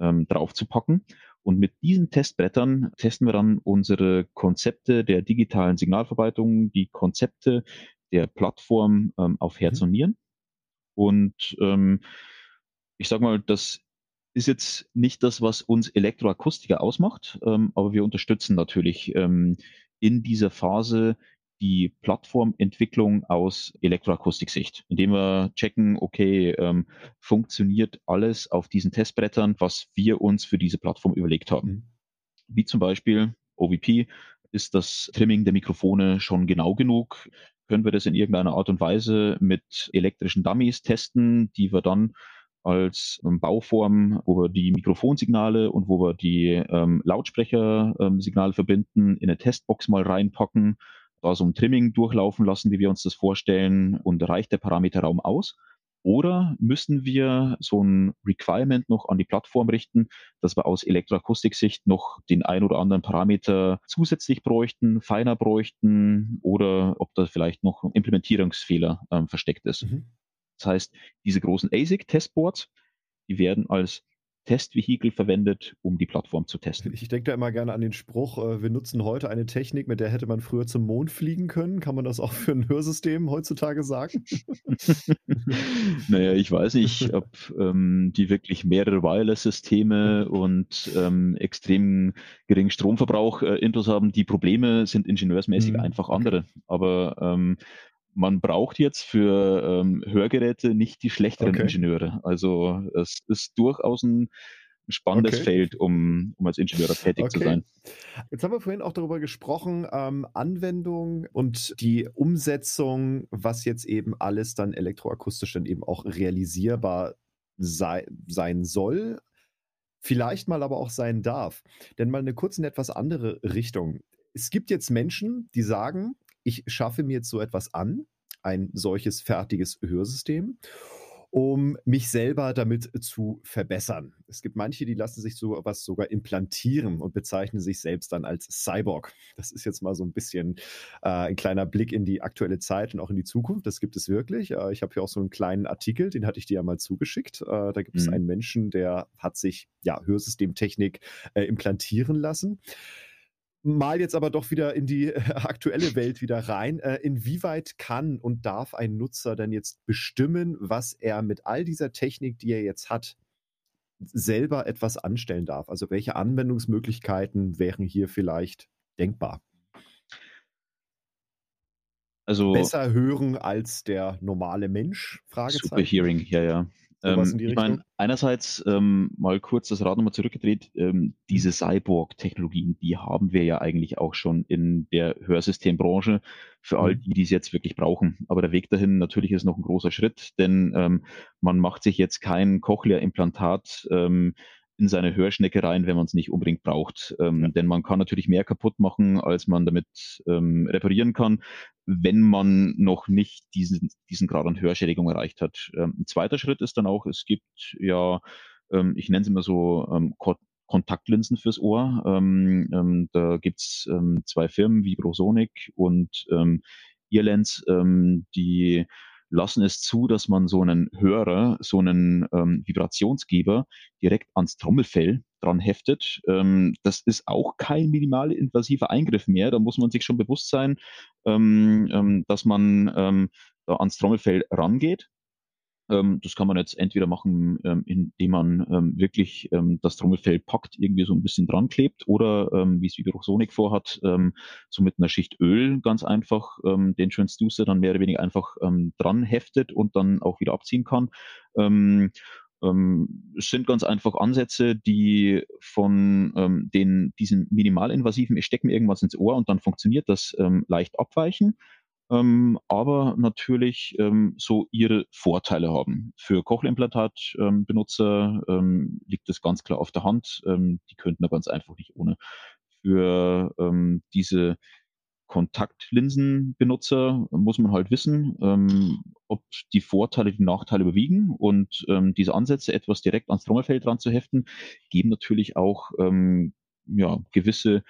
ähm, draufzupacken. Und mit diesen Testbrettern testen wir dann unsere Konzepte der digitalen Signalverarbeitung, die Konzepte der Plattform ähm, auf Herz mhm. und Nieren. Und ähm, ich sage mal, das ist jetzt nicht das, was uns Elektroakustiker ausmacht, ähm, aber wir unterstützen natürlich ähm, in dieser Phase die Plattformentwicklung aus Elektroakustiksicht, indem wir checken, okay, ähm, funktioniert alles auf diesen Testbrettern, was wir uns für diese Plattform überlegt haben. Wie zum Beispiel OVP, ist das Trimming der Mikrofone schon genau genug? Können wir das in irgendeiner Art und Weise mit elektrischen Dummies testen, die wir dann als ähm, Bauform, wo wir die Mikrofonsignale und wo wir die ähm, Lautsprechersignale ähm, verbinden, in eine Testbox mal reinpacken da so ein Trimming durchlaufen lassen, wie wir uns das vorstellen, und reicht der Parameterraum aus? Oder müssen wir so ein Requirement noch an die Plattform richten, dass wir aus Elektroakustiksicht noch den ein oder anderen Parameter zusätzlich bräuchten, feiner bräuchten oder ob da vielleicht noch ein Implementierungsfehler ähm, versteckt ist. Mhm. Das heißt, diese großen ASIC-Testboards, die werden als Testvehikel verwendet, um die Plattform zu testen. Ich denke da immer gerne an den Spruch, äh, wir nutzen heute eine Technik, mit der hätte man früher zum Mond fliegen können. Kann man das auch für ein Hörsystem heutzutage sagen? naja, ich weiß nicht, ob ähm, die wirklich mehrere Wireless-Systeme und ähm, extrem geringen Stromverbrauch äh, Intos haben. Die Probleme sind ingenieursmäßig mhm. einfach andere. Aber ähm, man braucht jetzt für ähm, Hörgeräte nicht die schlechteren okay. Ingenieure. Also es ist durchaus ein spannendes okay. Feld, um, um als Ingenieur tätig okay. zu sein. Jetzt haben wir vorhin auch darüber gesprochen, ähm, Anwendung und die Umsetzung, was jetzt eben alles dann elektroakustisch dann eben auch realisierbar sei, sein soll, vielleicht mal aber auch sein darf. Denn mal eine kurz in etwas andere Richtung. Es gibt jetzt Menschen, die sagen, ich schaffe mir jetzt so etwas an, ein solches fertiges Hörsystem, um mich selber damit zu verbessern. Es gibt manche, die lassen sich so was sogar implantieren und bezeichnen sich selbst dann als Cyborg. Das ist jetzt mal so ein bisschen äh, ein kleiner Blick in die aktuelle Zeit und auch in die Zukunft. Das gibt es wirklich. Äh, ich habe hier auch so einen kleinen Artikel, den hatte ich dir ja mal zugeschickt. Äh, da gibt mhm. es einen Menschen, der hat sich ja Hörsystemtechnik äh, implantieren lassen mal jetzt aber doch wieder in die äh, aktuelle Welt wieder rein. Äh, inwieweit kann und darf ein Nutzer denn jetzt bestimmen, was er mit all dieser Technik, die er jetzt hat, selber etwas anstellen darf? Also welche Anwendungsmöglichkeiten wären hier vielleicht denkbar? Also besser hören als der normale Mensch? Fragezeichen. Super Hearing, ja, ja. Ähm, ich meine, einerseits ähm, mal kurz das Rad nochmal zurückgedreht, ähm, diese Cyborg-Technologien, die haben wir ja eigentlich auch schon in der Hörsystembranche für all mhm. die, die es jetzt wirklich brauchen. Aber der Weg dahin natürlich ist noch ein großer Schritt, denn ähm, man macht sich jetzt kein Cochlea-Implantat ähm, in seine Hörschnecke rein, wenn man es nicht unbedingt braucht. Ähm, ja. Denn man kann natürlich mehr kaputt machen, als man damit ähm, reparieren kann, wenn man noch nicht diesen, diesen Grad an Hörschädigung erreicht hat. Ähm, ein zweiter Schritt ist dann auch, es gibt ja, ähm, ich nenne es immer so, ähm, Kontaktlinsen fürs Ohr. Ähm, da gibt's ähm, zwei Firmen, Vibrosonic und Earlens, die lassen es zu, dass man so einen Hörer, so einen ähm, Vibrationsgeber direkt ans Trommelfell dran heftet. Ähm, das ist auch kein minimal invasiver Eingriff mehr. Da muss man sich schon bewusst sein, ähm, ähm dass man ähm, da ans Trommelfell rangeht das kann man jetzt entweder machen, ähm, indem man ähm, wirklich ähm, das Trommelfell packt, irgendwie so ein bisschen dran klebt, oder ähm, wie es Vibrosonic vorhat, ähm, so mit einer Schicht Öl ganz einfach ähm, den Transducer dann mehr oder weniger einfach ähm, dran heftet und dann auch wieder abziehen kann. Ähm, ähm, es sind ganz einfach Ansätze, die von ähm, den, diesen minimalinvasiven, ich stecke mir irgendwas ins Ohr und dann funktioniert das ähm, leicht abweichen ähm, aber natürlich ähm, so ihre Vorteile haben. Für Cochlea-Implantat-Benutzer ähm, liegt das ganz klar auf der Hand. Ähm, die könnten da ganz einfach nicht ohne. Für ähm, diese Kontaktlinsenbenutzer muss man halt wissen, ähm, ob die Vorteile die Nachteile überwiegen und ähm, diese Ansätze etwas direkt ans Trommelfell dran zu heften, geben natürlich auch ähm, ja, gewisse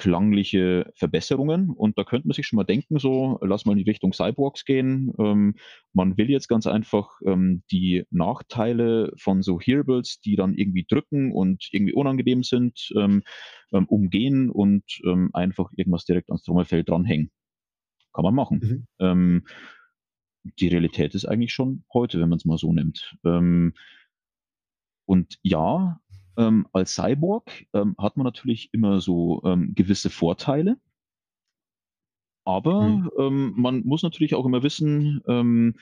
klangliche Verbesserungen. Und da könnte man sich schon mal denken, so, lass mal in die Richtung Cyborgs gehen. Ähm, man will jetzt ganz einfach ähm, die Nachteile von so Hearables, die dann irgendwie drücken und irgendwie unangenehm sind, ähm, ähm umgehen und ähm, einfach irgendwas direkt ans Trommelfell dranhängen. Kann man machen. Mhm. Ähm, die Realität ist eigentlich schon heute, wenn man es mal so nimmt. und ja, ähm, als Cyborg ähm, hat man natürlich immer so ähm, gewisse Vorteile. Aber. Ähm, man muss natürlich auch immer wissen, ähm,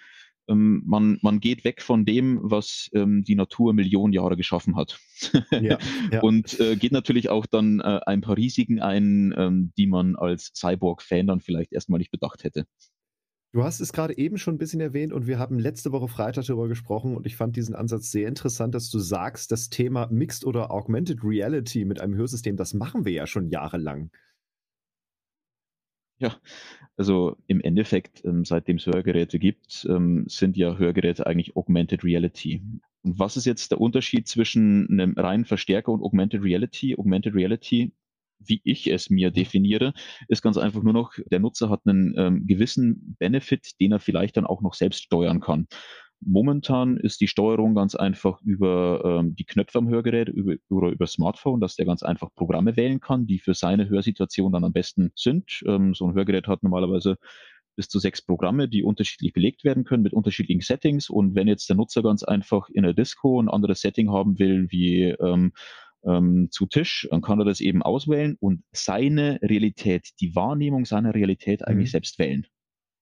ähm, man, man geht weg von dem, was die Natur Millionen Jahre geschaffen hat. Ja, ja. Und äh, geht natürlich auch dann äh, ein paar Risiken ein, die man als Cyborg-Fan dann vielleicht erstmal nicht bedacht hätte. Du hast es gerade eben schon ein bisschen erwähnt und wir haben letzte Woche Freitag darüber gesprochen und ich fand diesen Ansatz sehr interessant, dass du sagst, das Thema Mixed oder Augmented Reality mit einem Hörsystem, das machen wir ja schon jahrelang. Ja, also im Endeffekt, ähm, seitdem es Hörgeräte gibt, ähm, sind ja Hörgeräte eigentlich Augmented Reality. Und was ist jetzt der Unterschied zwischen einem reinen Verstärker und Augmented Reality? Augmented Reality wie ich es mir definiere, ist ganz einfach nur noch, der Nutzer hat einen ähm, gewissen Benefit, den er vielleicht dann auch noch selbst steuern kann. Momentan ist die Steuerung ganz einfach über ähm, die Knöpfe am Hörgerät über, oder über Smartphone, dass der ganz einfach Programme wählen kann, die für seine Hörsituation dann am besten sind. Ähm, so ein Hörgerät hat normalerweise bis zu sechs Programme, die unterschiedlich belegt werden können mit unterschiedlichen Settings. Und wenn jetzt der Nutzer ganz einfach in der Disco ein anderes Setting haben will, wie ähm, ähm, zu Tisch, dann kann er das eben auswählen und seine Realität, die Wahrnehmung seiner Realität eigentlich mhm. selbst wählen.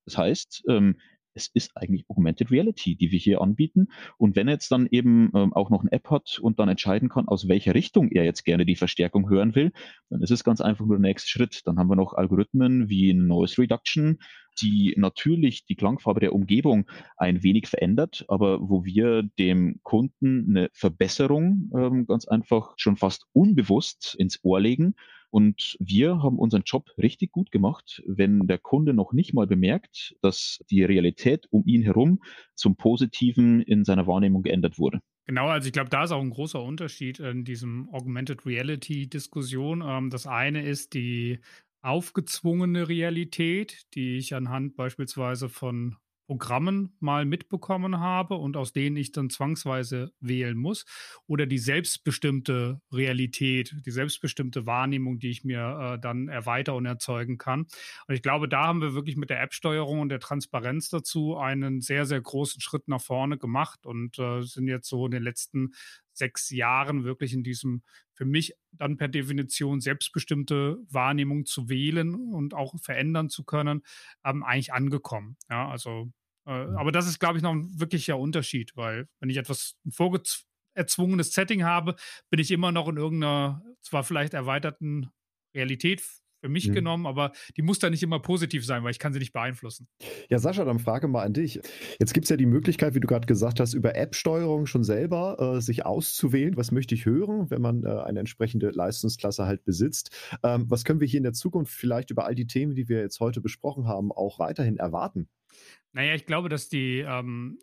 Das heißt, ähm, es ist eigentlich Augmented Reality, die wir hier anbieten. Und wenn er jetzt dann eben ähm, auch noch eine App hat und dann entscheiden kann, aus welcher Richtung er jetzt gerne die Verstärkung hören will, dann ist es ganz einfach nur der nächste Schritt. Dann haben wir noch Algorithmen wie Noise Reduction, die natürlich die Klangfarbe der Umgebung ein wenig verändert, aber wo wir dem Kunden eine Verbesserung ähm, ganz einfach schon fast unbewusst ins Ohr legen. Und wir haben unseren Job richtig gut gemacht, wenn der Kunde noch nicht mal bemerkt, dass die Realität um ihn herum zum Positiven in seiner Wahrnehmung geändert wurde. Genau, also ich glaube, da ist auch ein großer Unterschied in diesem Augmented Reality Diskussion. Ähm, das eine ist die aufgezwungene Realität, die ich anhand beispielsweise von Programmen mal mitbekommen habe und aus denen ich dann zwangsweise wählen muss, oder die selbstbestimmte Realität, die selbstbestimmte Wahrnehmung, die ich mir äh, dann erweitern und erzeugen kann. Und ich glaube, da haben wir wirklich mit der App-Steuerung und der Transparenz dazu einen sehr, sehr großen Schritt nach vorne gemacht und äh, sind jetzt so in den letzten sechs Jahren wirklich in diesem für mich dann per Definition selbstbestimmte Wahrnehmung zu wählen und auch verändern zu können, ähm, eigentlich angekommen. Ja, also, äh, mhm. aber das ist, glaube ich, noch ein wirklicher Unterschied, weil wenn ich etwas ein vorgezwungenes Setting habe, bin ich immer noch in irgendeiner, zwar vielleicht erweiterten Realität für mich mhm. genommen, aber die muss dann nicht immer positiv sein, weil ich kann sie nicht beeinflussen. Ja, Sascha, dann frage mal an dich. Jetzt gibt es ja die Möglichkeit, wie du gerade gesagt hast, über App-Steuerung schon selber äh, sich auszuwählen, was möchte ich hören, wenn man äh, eine entsprechende Leistungsklasse halt besitzt. Ähm, was können wir hier in der Zukunft vielleicht über all die Themen, die wir jetzt heute besprochen haben, auch weiterhin erwarten? Naja, ich glaube, dass die ähm,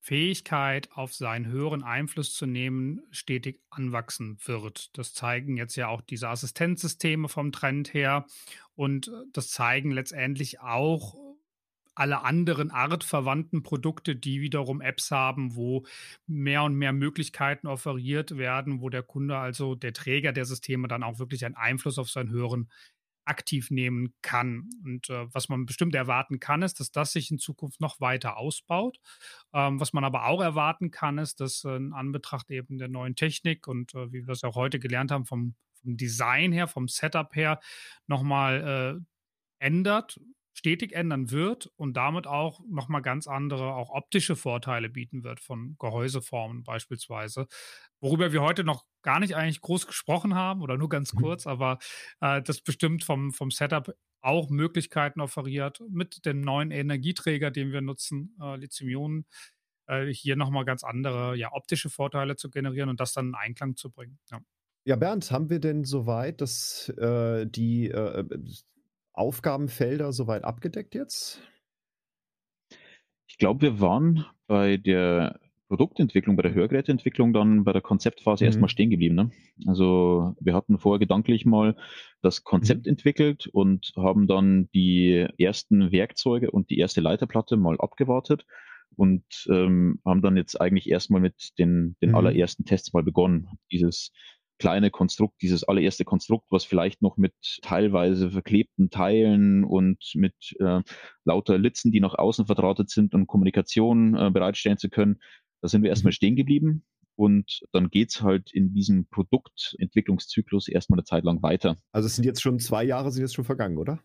Fähigkeit, auf seinen höheren Einfluss zu nehmen, stetig anwachsen wird. Das zeigen jetzt ja auch diese Assistenzsysteme vom Trend her und äh, das zeigen letztendlich auch alle anderen artverwandten Produkte, die wiederum Apps haben, wo mehr und mehr Möglichkeiten offeriert werden, wo der Kunde, also der Träger der Systeme, dann auch wirklich einen Einfluss auf seinen höheren aktiv nehmen kann. Und äh, was man bestimmt erwarten kann, ist, dass das sich in Zukunft noch weiter ausbaut. Ähm, was man aber auch erwarten kann, ist, dass äh, in Anbetracht eben der neuen Technik und äh, wie wir es auch heute gelernt haben, vom, vom Design her, vom Setup her, nochmal äh, ändert, stetig ändern wird und damit auch nochmal ganz andere, auch optische Vorteile bieten wird von Gehäuseformen beispielsweise. Worüber wir heute noch gar nicht eigentlich groß gesprochen haben oder nur ganz mhm. kurz, aber äh, das bestimmt vom, vom Setup auch Möglichkeiten offeriert mit dem neuen Energieträger, den wir nutzen, äh, Lithium-Ionen, äh, hier nochmal ganz andere ja, optische Vorteile zu generieren und das dann in Einklang zu bringen. Ja. Ja, Bernd, haben wir denn soweit dass äh, die äh, Aufgabenfelder soweit abgedeckt jetzt? Ich glaube, wir waren bei der Produktentwicklung, bei der Hörgeräteentwicklung dann bei der Konzeptphase mhm. erstmal stehen geblieben. Ne? Also wir hatten vorher gedanklich mal das Konzept mhm. entwickelt und haben dann die ersten Werkzeuge und die erste Leiterplatte mal abgewartet und ähm, haben dann jetzt eigentlich erstmal mit den, den mhm. allerersten Tests mal begonnen. Dieses kleine Konstrukt, dieses allererste Konstrukt, was vielleicht noch mit teilweise verklebten Teilen und mit äh, lauter Litzen, die nach außen verdrahtet sind und Kommunikation äh, bereitstellen zu können, da sind wir erstmal mhm. stehen geblieben. Und dann geht's halt in diesem Produktentwicklungszyklus erstmal eine Zeit lang weiter. Also es sind jetzt schon zwei Jahre, sind jetzt schon vergangen, oder?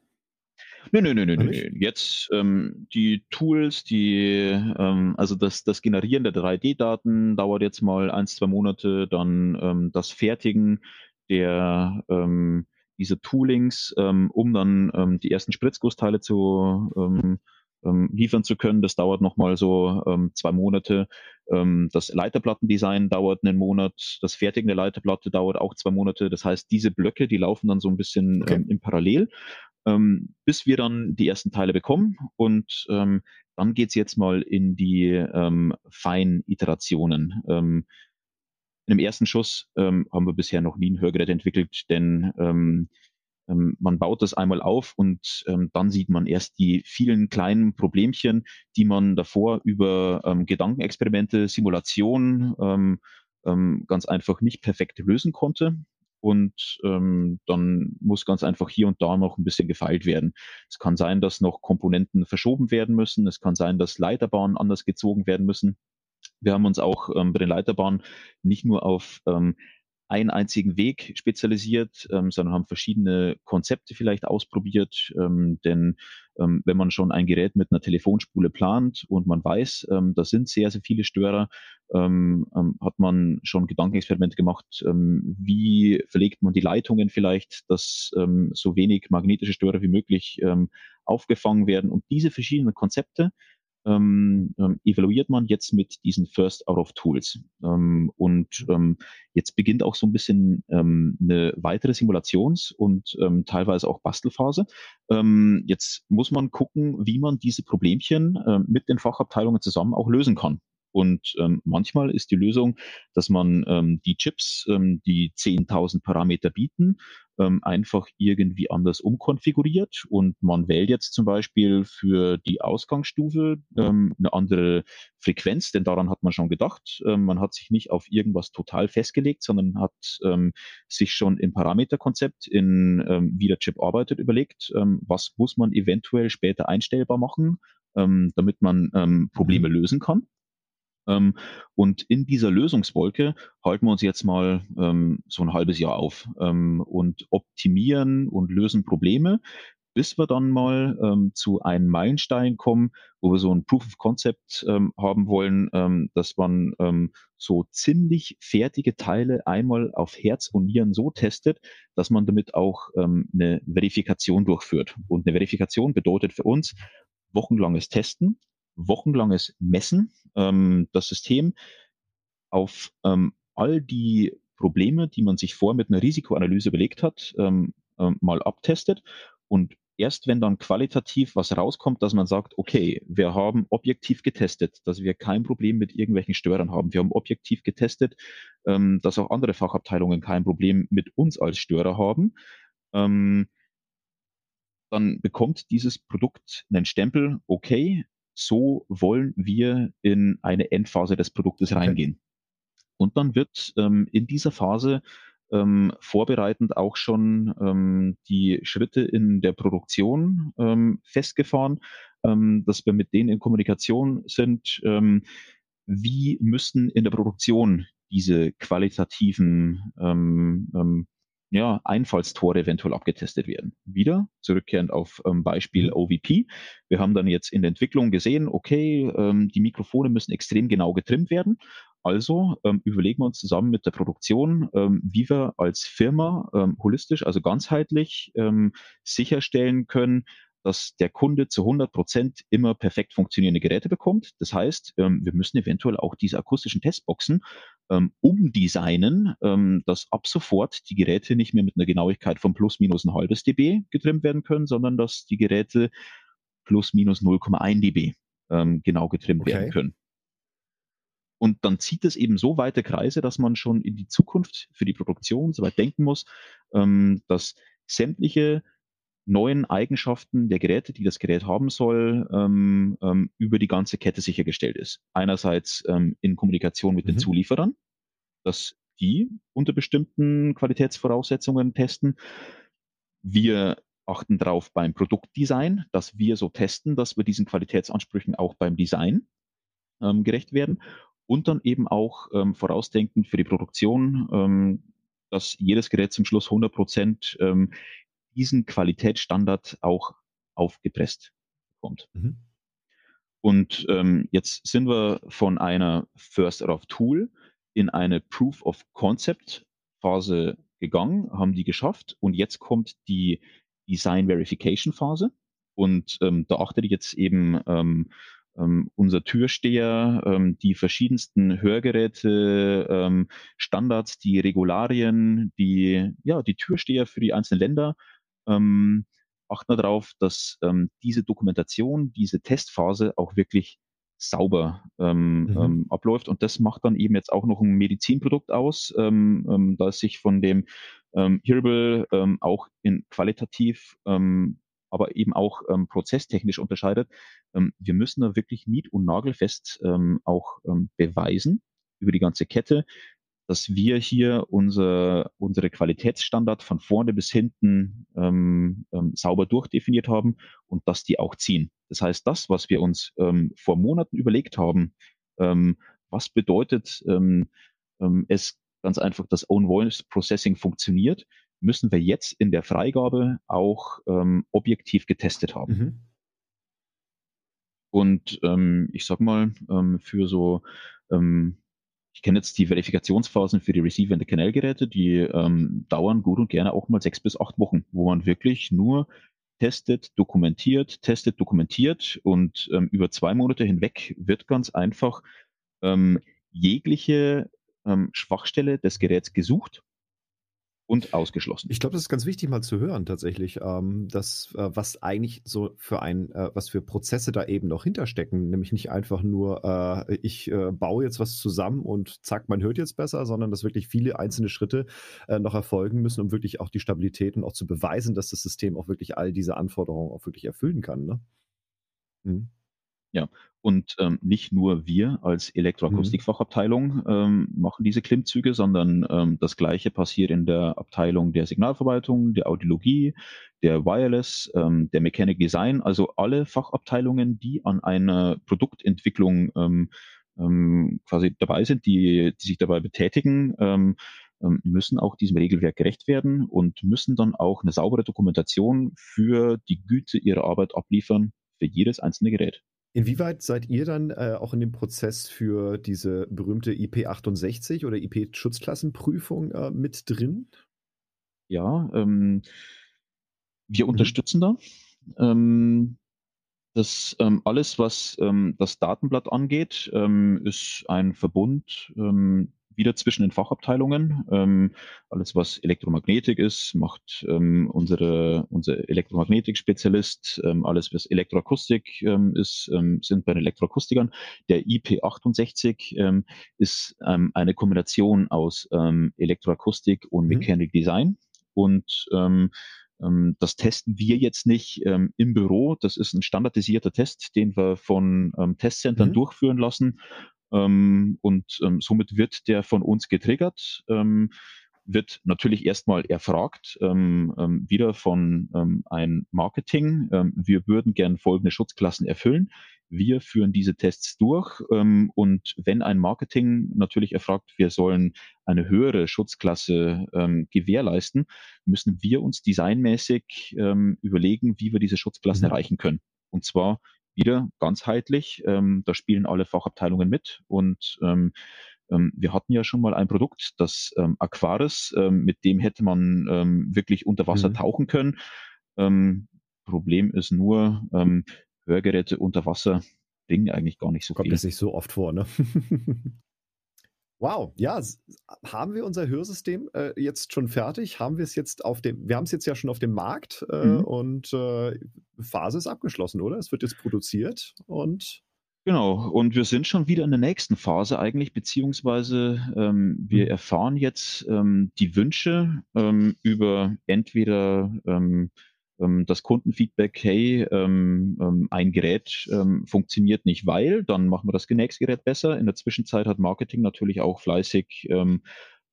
Nö, nö, nö, nö, nö. Jetzt ähm, die Tools, die, ähm, also das, das Generieren der 3D-Daten dauert jetzt mal ein, zwei Monate, dann ähm, das Fertigen der ähm, diese Toolings, ähm, um dann ähm, die ersten Spritzgussteile zu ähm, ähm, liefern zu können. Das dauert nochmal so ähm, zwei Monate. Ähm, das Leiterplattendesign dauert einen Monat. Das Fertigen der Leiterplatte dauert auch zwei Monate. Das heißt, diese Blöcke, die laufen dann so ein bisschen okay. ähm, im Parallel ähm, bis wir dann die ersten Teile bekommen. Und ähm, dann geht's jetzt mal in die ähm, Fein-Iterationen. Ähm, in dem ersten Schuss ähm, haben wir bisher noch nie ein Hörgerät entwickelt, denn ähm, ähm, man baut das einmal auf und ähm, dann sieht man erst die vielen kleinen Problemchen, die man davor über ähm, Gedankenexperimente, Simulation ähm, ähm, ganz einfach nicht perfekt lösen konnte und ähm, dann muss ganz einfach hier und da noch ein bisschen gefeilt werden. Es kann sein, dass noch Komponenten verschoben werden müssen. Es kann sein, dass Leiterbahnen anders gezogen werden müssen. Wir haben uns auch ähm, bei den Leiterbahnen nicht nur auf ähm, einen einzigen Weg spezialisiert, ähm, sondern haben verschiedene Konzepte vielleicht ausprobiert. Ähm, denn ähm, wenn man schon ein Gerät mit einer Telefonspule plant und man weiß, ähm, da sind sehr, sehr viele Störer, ähm, ähm, hat man schon Gedankenexperimente gemacht, ähm, wie verlegt man die Leitungen vielleicht, dass so wenig magnetische Störer wie möglich aufgefangen werden. Und diese verschiedenen Konzepte ähm, ähm, evaluiert man jetzt mit diesen First Out of Tools. Ähm, und ähm, jetzt beginnt auch so ein bisschen ähm, eine weitere Simulations- und ähm, teilweise auch Bastelphase. Jetzt muss man gucken, wie man diese Problemchen mit den Fachabteilungen zusammen auch lösen kann. Und ähm, manchmal ist die Lösung, dass man ähm, die Chips, ähm, die 10.000 Parameter bieten, ähm, einfach irgendwie anders umkonfiguriert und man wählt jetzt zum Beispiel für die Ausgangsstufe ähm, eine andere Frequenz, denn daran hat man schon gedacht. Ähm, man hat sich nicht auf irgendwas total festgelegt, sondern hat ähm, sich schon im Parameterkonzept, in ähm, wie der Chip arbeitet, überlegt, ähm, was muss man eventuell später einstellbar machen, ähm, damit man ähm, Probleme mhm. lösen kann. Ähm, und in dieser Lösungswolke halten wir uns jetzt mal ähm, so ein halbes Jahr auf ähm, und optimieren und lösen Probleme, bis wir dann mal ähm, zu einem Meilenstein kommen, wo wir so ein Proof of Concept ähm, haben wollen, ähm, dass man so ziemlich fertige Teile einmal auf Herz und Nieren so testet, dass man damit auch eine Verifikation durchführt. Und eine Verifikation bedeutet für uns wochenlanges Testen, wochenlanges Messen ähm, das System auf ähm, all die Probleme, die man sich vor mit einer Risikoanalyse überlegt hat, ähm, ähm, mal abtestet und erst wenn dann qualitativ was rauskommt, dass man sagt, okay, wir haben objektiv getestet, dass wir kein Problem mit irgendwelchen Störern haben. Wir haben objektiv getestet, ähm, dass auch andere Fachabteilungen kein Problem mit uns als Störer haben. Ähm, dann bekommt dieses Produkt einen Stempel, okay, so wollen wir in eine Endphase des Produktes reingehen. Und dann wird ähm, in dieser Phase ähm, vorbereitend auch schon ähm, die Schritte in der Produktion ähm, festgefahren, ähm, dass wir mit denen in Kommunikation sind. Ähm, wie müssen in der Produktion diese qualitativen ähm, ja, Einfallstore eventuell abgetestet werden. Wieder zurückkehrend auf ähm, Beispiel mhm. OVP. Wir haben dann jetzt in der Entwicklung gesehen, okay, ähm, die Mikrofone müssen extrem genau getrimmt werden, also ähm, überlegen wir uns zusammen mit der Produktion, ähm, wie wir als Firma ähm, holistisch, also ganzheitlich ähm, sicherstellen können, dass der Kunde zu 100 Prozent immer perfekt funktionierende Geräte bekommt. Das heißt, ähm, wir müssen eventuell auch diese akustischen Testboxen ähm, umdesignen, ähm, dass ab sofort die Geräte nicht mehr mit einer Genauigkeit von plus minus ein halbes dB getrimmt werden können, sondern dass die Geräte plus minus 0,1 dB genau getrimmt okay. werden können. Und dann zieht es eben so weite Kreise, dass man schon in die Zukunft für die Produktion so weit denken muss, dass sämtliche neuen Eigenschaften der Geräte, die das Gerät haben soll, ähm, ähm, über die ganze Kette sichergestellt ist. Einerseits ähm, in Kommunikation mit mhm. den Zulieferern, dass die unter bestimmten Qualitätsvoraussetzungen testen. Wir achten darauf beim Produktdesign, dass wir so testen, dass wir diesen Qualitätsansprüchen auch beim Design ähm, gerecht werden und dann eben auch ähm, vorausdenkend für die Produktion, ähm, dass jedes Gerät zum Schluss 100 Prozent ähm, diesen Qualitätsstandard auch aufgepresst bekommt. Mhm. Und ähm, jetzt sind wir von einer First of Tool in eine Proof of Concept Phase gegangen, haben die geschafft und jetzt kommt die Design Verification Phase. Und ähm, da achtet jetzt eben ähm, ähm, unser Türsteher, ähm, die verschiedensten Hörgeräte, ähm, Standards, die Regularien, die, ja, die Türsteher für die einzelnen Länder ähm, achten darauf, dass ähm, diese Dokumentation, diese Testphase auch wirklich sauber ähm, mhm. ähm, abläuft. Und das macht dann eben jetzt auch noch ein Medizinprodukt aus, ähm, ähm, da es sich von dem ähm, Hearable ähm, auch in qualitativ, ähm, aber eben auch ähm, prozesstechnisch unterscheidet. Ähm, wir müssen da wirklich nied- und nagelfest ähm, auch ähm, beweisen über die ganze Kette, dass wir hier unser, unsere Qualitätsstandard von vorne bis hinten ähm, ähm, sauber durchdefiniert haben und dass die auch ziehen. Das heißt, das, was wir uns ähm, vor Monaten überlegt haben, ähm, was bedeutet ähm, ähm, es ganz einfach, dass Own Voice Processing funktioniert, müssen wir jetzt in der Freigabe auch ähm, objektiv getestet haben. Mhm. Und ähm, ich sag mal, ähm, für so ähm, ich kenne jetzt die Verifikationsphasen für die Receiver- und Canal-Geräte, die ähm, dauern gut und gerne auch mal sechs bis acht Wochen, wo man wirklich nur testet, dokumentiert, testet, dokumentiert und ähm, über zwei Monate hinweg wird ganz einfach ähm, jegliche ähm, Schwachstelle des Geräts gesucht und ausgeschlossen. Ich glaube, das ist ganz wichtig mal zu hören tatsächlich, ähm, dass äh, was eigentlich so für ein, äh, was für Prozesse da eben noch hinterstecken, nämlich nicht einfach nur, äh, ich äh, baue jetzt was zusammen und zack, man hört jetzt besser, sondern dass wirklich viele einzelne Schritte äh, noch erfolgen müssen, um wirklich auch die Stabilität und auch zu beweisen, dass das System auch wirklich all diese Anforderungen auch wirklich erfüllen kann. Ne? Mhm. Ja, und ähm, nicht nur wir als mhm. Elektroakustikfachabteilung ähm, machen diese Klimmzüge, sondern ähm, das Gleiche passiert in der Abteilung der Signalverwaltung, der Audiologie, der Wireless, ähm, der Mechanic Design, also alle Fachabteilungen, die an einer Produktentwicklung ähm, ähm, quasi dabei sind, die, die sich dabei betätigen, ähm, ähm, müssen auch diesem Regelwerk gerecht werden und müssen dann auch eine saubere Dokumentation für die Güte ihrer Arbeit abliefern für jedes einzelne Gerät. Inwieweit seid ihr dann äh, auch in dem Prozess für diese berühmte IP68 oder IP-Schutzklassenprüfung äh, mit drin? Ja, ähm, wir mhm. unterstützen da. Ähm, das ähm, alles, was ähm, das Datenblatt angeht, ähm, ist ein Verbund ähm, wieder zwischen den Fachabteilungen. Ähm, alles, was Elektromagnetik ist, macht ähm, unsere, unser Elektromagnetik-Spezialist. Ähm, alles, was Elektroakustik ähm, ist, ähm, sind bei den Elektroakustikern. Der IP68 ähm, ist eine Kombination aus Elektroakustik und mhm. Mechanic Design. Und das testen wir jetzt nicht ähm, im Büro. Das ist ein standardisierter Test, den wir von ähm, Testcentern mhm. durchführen lassen, ähm, und ähm, somit wird der von uns getriggert, ähm, wird natürlich erstmal erfragt, ähm, ähm, wieder von ähm, ein Marketing. Wir würden gern folgende Schutzklassen erfüllen. Wir führen diese Tests durch und wenn ein Marketing natürlich erfragt, wir sollen eine höhere Schutzklasse gewährleisten, müssen wir uns designmäßig überlegen, wie wir diese Schutzklassen mhm. erreichen können. Und zwar wieder ganzheitlich. Ähm, da spielen alle Fachabteilungen mit und ähm, ähm, wir hatten ja schon mal ein Produkt, das ähm, Aquaris, ähm, mit dem hätte man ähm, wirklich unter Wasser mhm. tauchen können. Problem ist nur, Hörgeräte unter Wasser bringen eigentlich gar nicht so Kommt viel. Kommt das nicht so oft vor, ne? Wow, ja, haben wir unser Hörsystem äh, jetzt schon fertig? Haben wir es jetzt auf dem, wir haben es jetzt ja schon auf dem Markt äh, mhm. und äh, Phase ist abgeschlossen, oder? Es wird jetzt produziert und Genau, und wir sind schon wieder in der nächsten Phase eigentlich, beziehungsweise ähm, wir mhm. erfahren jetzt ähm, die Wünsche ähm, über entweder ähm, das Kundenfeedback, hey, ähm, ähm, ein Gerät ähm, funktioniert nicht, weil, dann machen wir das nächste Gerät besser. In der Zwischenzeit hat Marketing natürlich auch fleißig ähm,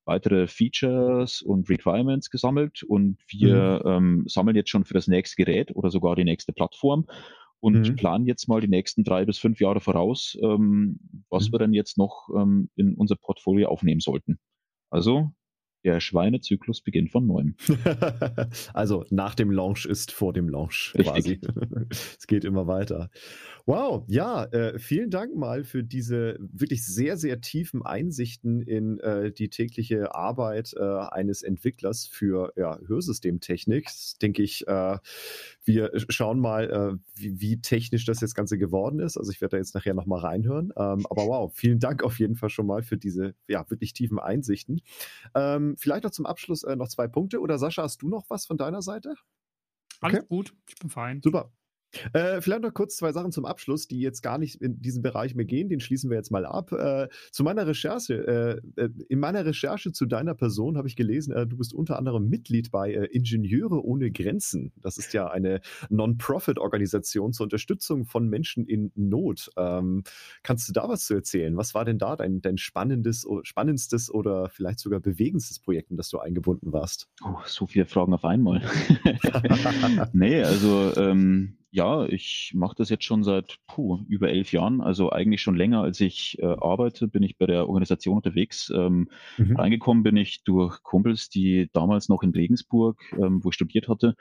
weitere Features und Requirements gesammelt und wir mhm. ähm, sammeln jetzt schon für das nächste Gerät oder sogar die nächste Plattform und mhm. planen jetzt mal die nächsten drei bis fünf Jahre voraus, ähm, was mhm. wir dann jetzt noch ähm, in unser Portfolio aufnehmen sollten. Also der Schweinezyklus beginnt von neuem. also nach dem Launch ist vor dem Launch quasi. es geht immer weiter. Wow, ja, äh, vielen Dank mal für diese wirklich sehr, sehr tiefen Einsichten in äh, die tägliche Arbeit äh, eines Entwicklers für ja, Hörsystemtechnik. Denke ich, äh, wir schauen mal, äh, wie, wie, technisch das jetzt Ganze geworden ist. Also ich werde da jetzt nachher nochmal reinhören. Ähm, aber wow, vielen Dank auf jeden Fall schon mal für diese ja, wirklich tiefen Einsichten. Ähm, vielleicht noch zum Abschluss äh, noch zwei Punkte. Oder Sascha, hast du noch was von deiner Seite? Alles okay. gut, ich bin fein. Super. Äh, vielleicht noch kurz zwei Sachen zum Abschluss, die jetzt gar nicht in diesen Bereich mehr gehen. Den schließen wir jetzt mal ab. Äh, zu meiner Recherche, äh, äh in meiner Recherche zu deiner Person habe ich gelesen, äh, du bist unter anderem Mitglied bei äh, Ingenieure ohne Grenzen. Das ist ja eine Non-Profit-Organisation zur Unterstützung von Menschen in Not. Ähm, kannst du da was zu erzählen? Was war denn da dein, dein spannendes, spannendstes oder vielleicht sogar bewegendstes Projekt, in das du eingebunden warst? Oh, so viele Fragen auf einmal. nee, also ähm ja, ich mache das jetzt schon seit puh, über elf Jahren, also eigentlich schon länger, als ich äh, arbeite, bin ich bei der Organisation unterwegs. Ähm, mhm. Reingekommen bin ich durch Kumpels, die damals noch in Regensburg, ähm, wo ich studiert hatte,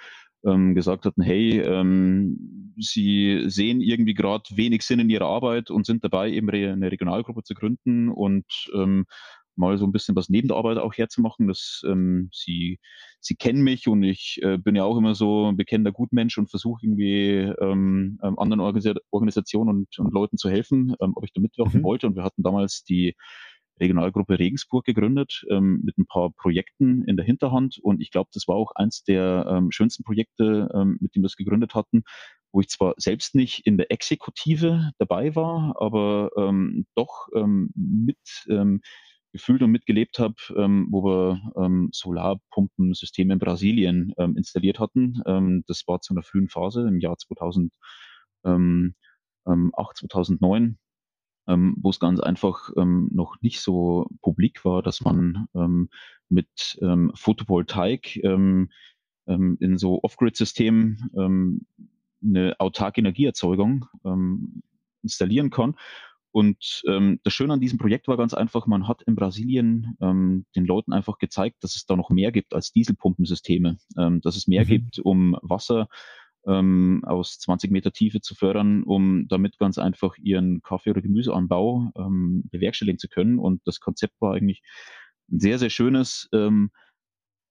ähm, gesagt hatten, hey, ähm, sie sehen irgendwie gerade wenig Sinn in ihrer Arbeit und sind dabei, eben eine Regionalgruppe zu gründen und ähm, mal so ein bisschen was neben der Arbeit auch herzumachen. dass ähm, sie, sie kennen mich und ich äh, bin ja auch immer so ein bekennender Gutmensch und versuche irgendwie ähm, ähm, anderen Organis Organisationen und, und, Leuten zu helfen, ähm, ob ich da mitwirken mhm. wollte. Und wir hatten damals die Regionalgruppe Regensburg gegründet ähm, mit ein paar Projekten in der Hinterhand. Und ich glaube, das war auch eins der ähm, schönsten Projekte, ähm, mit dem wir es gegründet hatten, wo ich zwar selbst nicht in der Exekutive dabei war, aber ähm, doch ähm, mit gefühlt und mitgelebt habe, ähm, wo wir ähm, Solarpumpensysteme in Brasilien ähm, installiert hatten. Ähm, das war zu einer frühen Phase im Jahr 2008, 2009, ähm, wo es ganz einfach ähm, noch nicht so publik war, dass man mit Photovoltaik in so Off-Grid-Systemen eine autarke Energieerzeugung installieren kann. Und ähm, das Schöne an diesem Projekt war ganz einfach, man hat in Brasilien ähm, den Leuten einfach gezeigt, dass es da noch mehr gibt als Dieselpumpensysteme, ähm, dass es mehr mhm. gibt, um Wasser ähm, aus 20 Meter Tiefe zu fördern, um damit ganz einfach ihren Kaffee- oder Gemüseanbau ähm, bewerkstelligen zu können. Und das Konzept war eigentlich ein sehr, sehr schönes, ähm,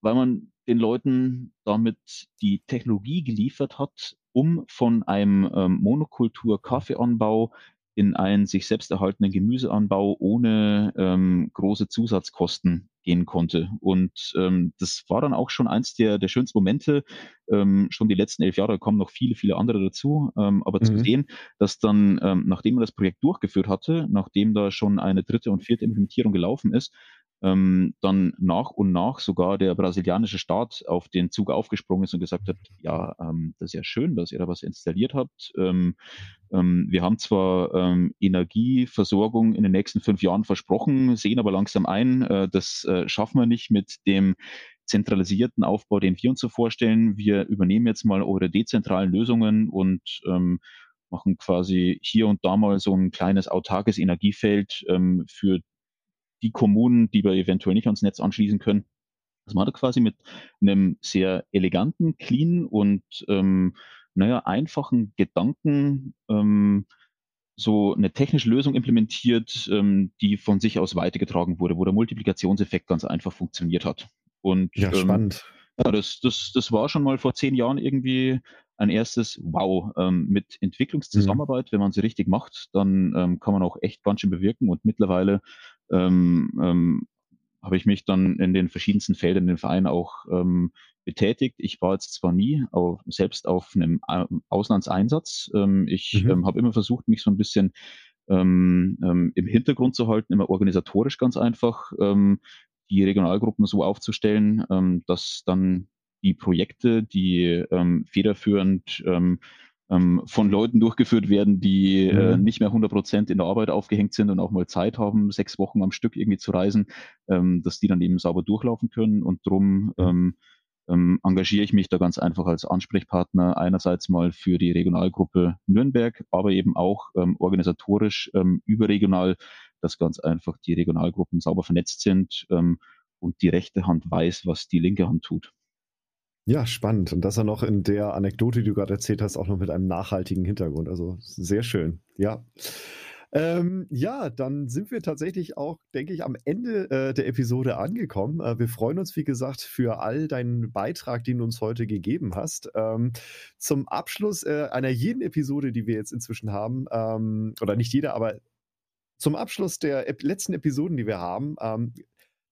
weil man den Leuten damit die Technologie geliefert hat, um von einem ähm, Monokultur-Kaffeeanbau in einen sich selbst erhaltenen Gemüseanbau ohne ähm, große Zusatzkosten gehen konnte. Und ähm, das war dann auch schon eins der, der schönsten Momente. Ähm, schon die letzten elf Jahre kommen noch viele, viele andere dazu. Ähm, aber mhm. zu sehen, dass dann, ähm, nachdem man das Projekt durchgeführt hatte, nachdem da schon eine dritte und vierte Implementierung gelaufen ist, ähm, dann nach und nach sogar der brasilianische Staat auf den Zug aufgesprungen ist und gesagt hat, ja, ähm, das ist ja schön, dass ihr da was installiert habt. Ähm, ähm wir haben zwar ähm, Energieversorgung in den nächsten fünf Jahren versprochen, sehen aber langsam ein, äh, das äh, schaffen wir nicht mit dem zentralisierten Aufbau, den wir uns so vorstellen. Wir übernehmen jetzt mal eure dezentralen Lösungen und ähm, machen quasi hier und da mal so ein kleines autarkes Energiefeld ähm, für die Kommunen, die wir eventuell nicht ans Netz anschließen können. Das man hat quasi mit einem sehr eleganten, clean und ähm, naja, einfachen Gedanken ähm, so eine technische Lösung implementiert, ähm, die von sich aus weitergetragen wurde, wo der Multiplikationseffekt ganz einfach funktioniert hat. Und ja, ähm, spannend. Ja, das, das, das war schon mal vor zehn Jahren irgendwie ein erstes Wow. Ähm, mit Entwicklungszusammenarbeit, mhm. wenn man sie richtig macht, dann ähm, kann man auch echt ganz schön bewirken. Und mittlerweile ähm, ähm, habe ich mich dann in den verschiedensten Feldern in den Verein auch ähm, betätigt. Ich war jetzt zwar nie auf, selbst auf einem äh, Auslandseinsatz. Ähm, ich mhm. ähm, habe immer versucht, mich so ein bisschen ähm, ähm, im Hintergrund zu halten, immer organisatorisch ganz einfach, ähm, die Regionalgruppen so aufzustellen, ähm, dass dann die Projekte, die ähm, federführend ähm, ähm, von Leuten durchgeführt werden, die äh, mhm. äh, nicht mehr 100 Prozent in der Arbeit aufgehängt sind und auch mal Zeit haben, sechs Wochen am Stück irgendwie zu reisen, ähm, dass die dann eben sauber durchlaufen können. Und drum ähm, ähm, engagiere ich mich da ganz einfach als Ansprechpartner einerseits mal für die Regionalgruppe Nürnberg, aber eben auch ähm, organisatorisch ähm, überregional, dass ganz einfach die Regionalgruppen sauber vernetzt sind und die rechte Hand weiß, was die linke Hand tut. Ja, spannend. Und das er noch in der Anekdote, die du gerade erzählt hast, auch noch mit einem nachhaltigen Hintergrund. Also sehr schön. Ja. Ähm, ja, dann sind wir tatsächlich auch, denke ich, am Ende äh, der Episode angekommen. Äh, wir freuen uns, wie gesagt, für all deinen Beitrag, den du uns heute gegeben hast. Ähm, zum Abschluss äh, einer jeden Episode, die wir jetzt inzwischen haben, ähm, oder nicht jeder, aber zum Abschluss der letzten Episoden, die wir haben, ähm,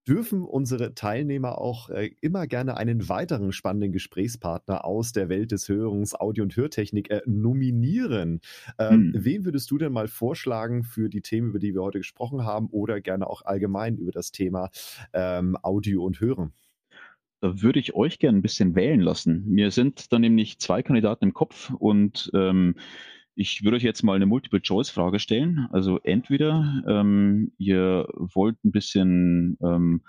dürfen unsere Teilnehmer auch äh, immer gerne einen weiteren spannenden Gesprächspartner aus der Welt des Hörens, Audio- und Hörtechnik äh, nominieren. Ähm, hm. Wen würdest du denn mal vorschlagen für die Themen, über die wir heute gesprochen haben oder gerne auch allgemein über das Thema ähm, Audio und Hören? Da würde ich euch gerne ein bisschen wählen lassen. Mir sind da nämlich zwei Kandidaten im Kopf und ähm, ich würde euch jetzt mal eine Multiple-Choice-Frage stellen. Also entweder ähm, ihr wollt ein bisschen ähm,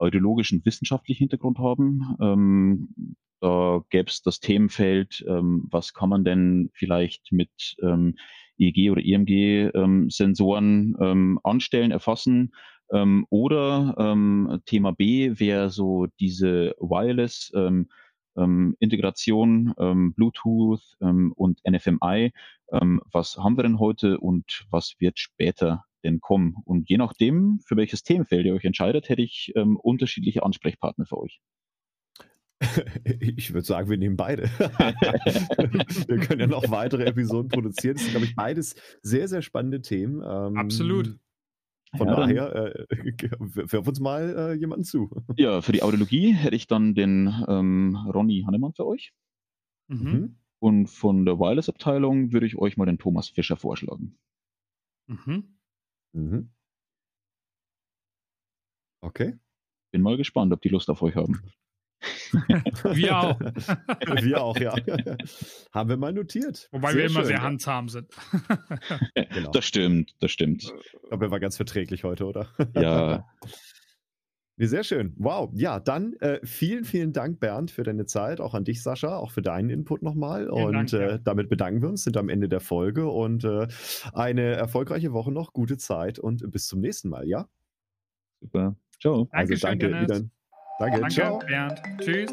ideologischen wissenschaftlichen Hintergrund haben. Ähm, da gäbe es das Themenfeld, ähm, was kann man denn vielleicht mit ähm, EEG oder EMG-Sensoren ähm, ähm, anstellen, erfassen. Ähm, oder ähm, Thema B wäre so diese Wireless ähm, ähm, Integration, ähm, Bluetooth ähm, und NFMI. Ähm, was haben wir denn heute und was wird später denn kommen? Und je nachdem, für welches Themenfeld ihr euch entscheidet, hätte ich ähm, unterschiedliche Ansprechpartner für euch. Ich würde sagen, wir nehmen beide. wir können ja noch weitere Episoden produzieren. Das sind, glaube ich, beides sehr, sehr spannende Themen. Ähm, Absolut. Von ja, daher, äh, wirf uns mal äh, jemanden zu. Ja, für die Audiologie hätte ich dann den ähm, Ronny Hannemann für euch. Mhm. mhm. Und von der Wireless-Abteilung würde ich euch mal den Thomas Fischer vorschlagen. Mhm. Mhm. Okay. Bin mal gespannt, ob die Lust auf euch haben. Wir auch. wir auch, ja. Haben wir mal notiert. Wobei sehr wir immer schön, sehr ja. handzahm sind. genau. Das stimmt, das stimmt. Aber wir waren ganz verträglich heute, oder? Ja. Sehr schön. Wow. Ja, dann äh, vielen, vielen Dank, Bernd, für deine Zeit. Auch an dich, Sascha, auch für deinen Input nochmal. und Dank, äh, damit bedanken wir uns, sind am Ende der Folge und äh, eine erfolgreiche Woche noch, gute Zeit und bis zum nächsten Mal, ja? Super. Ciao. Also danke, wieder. Danke, Danke, ciao. Bernd. Tschüss.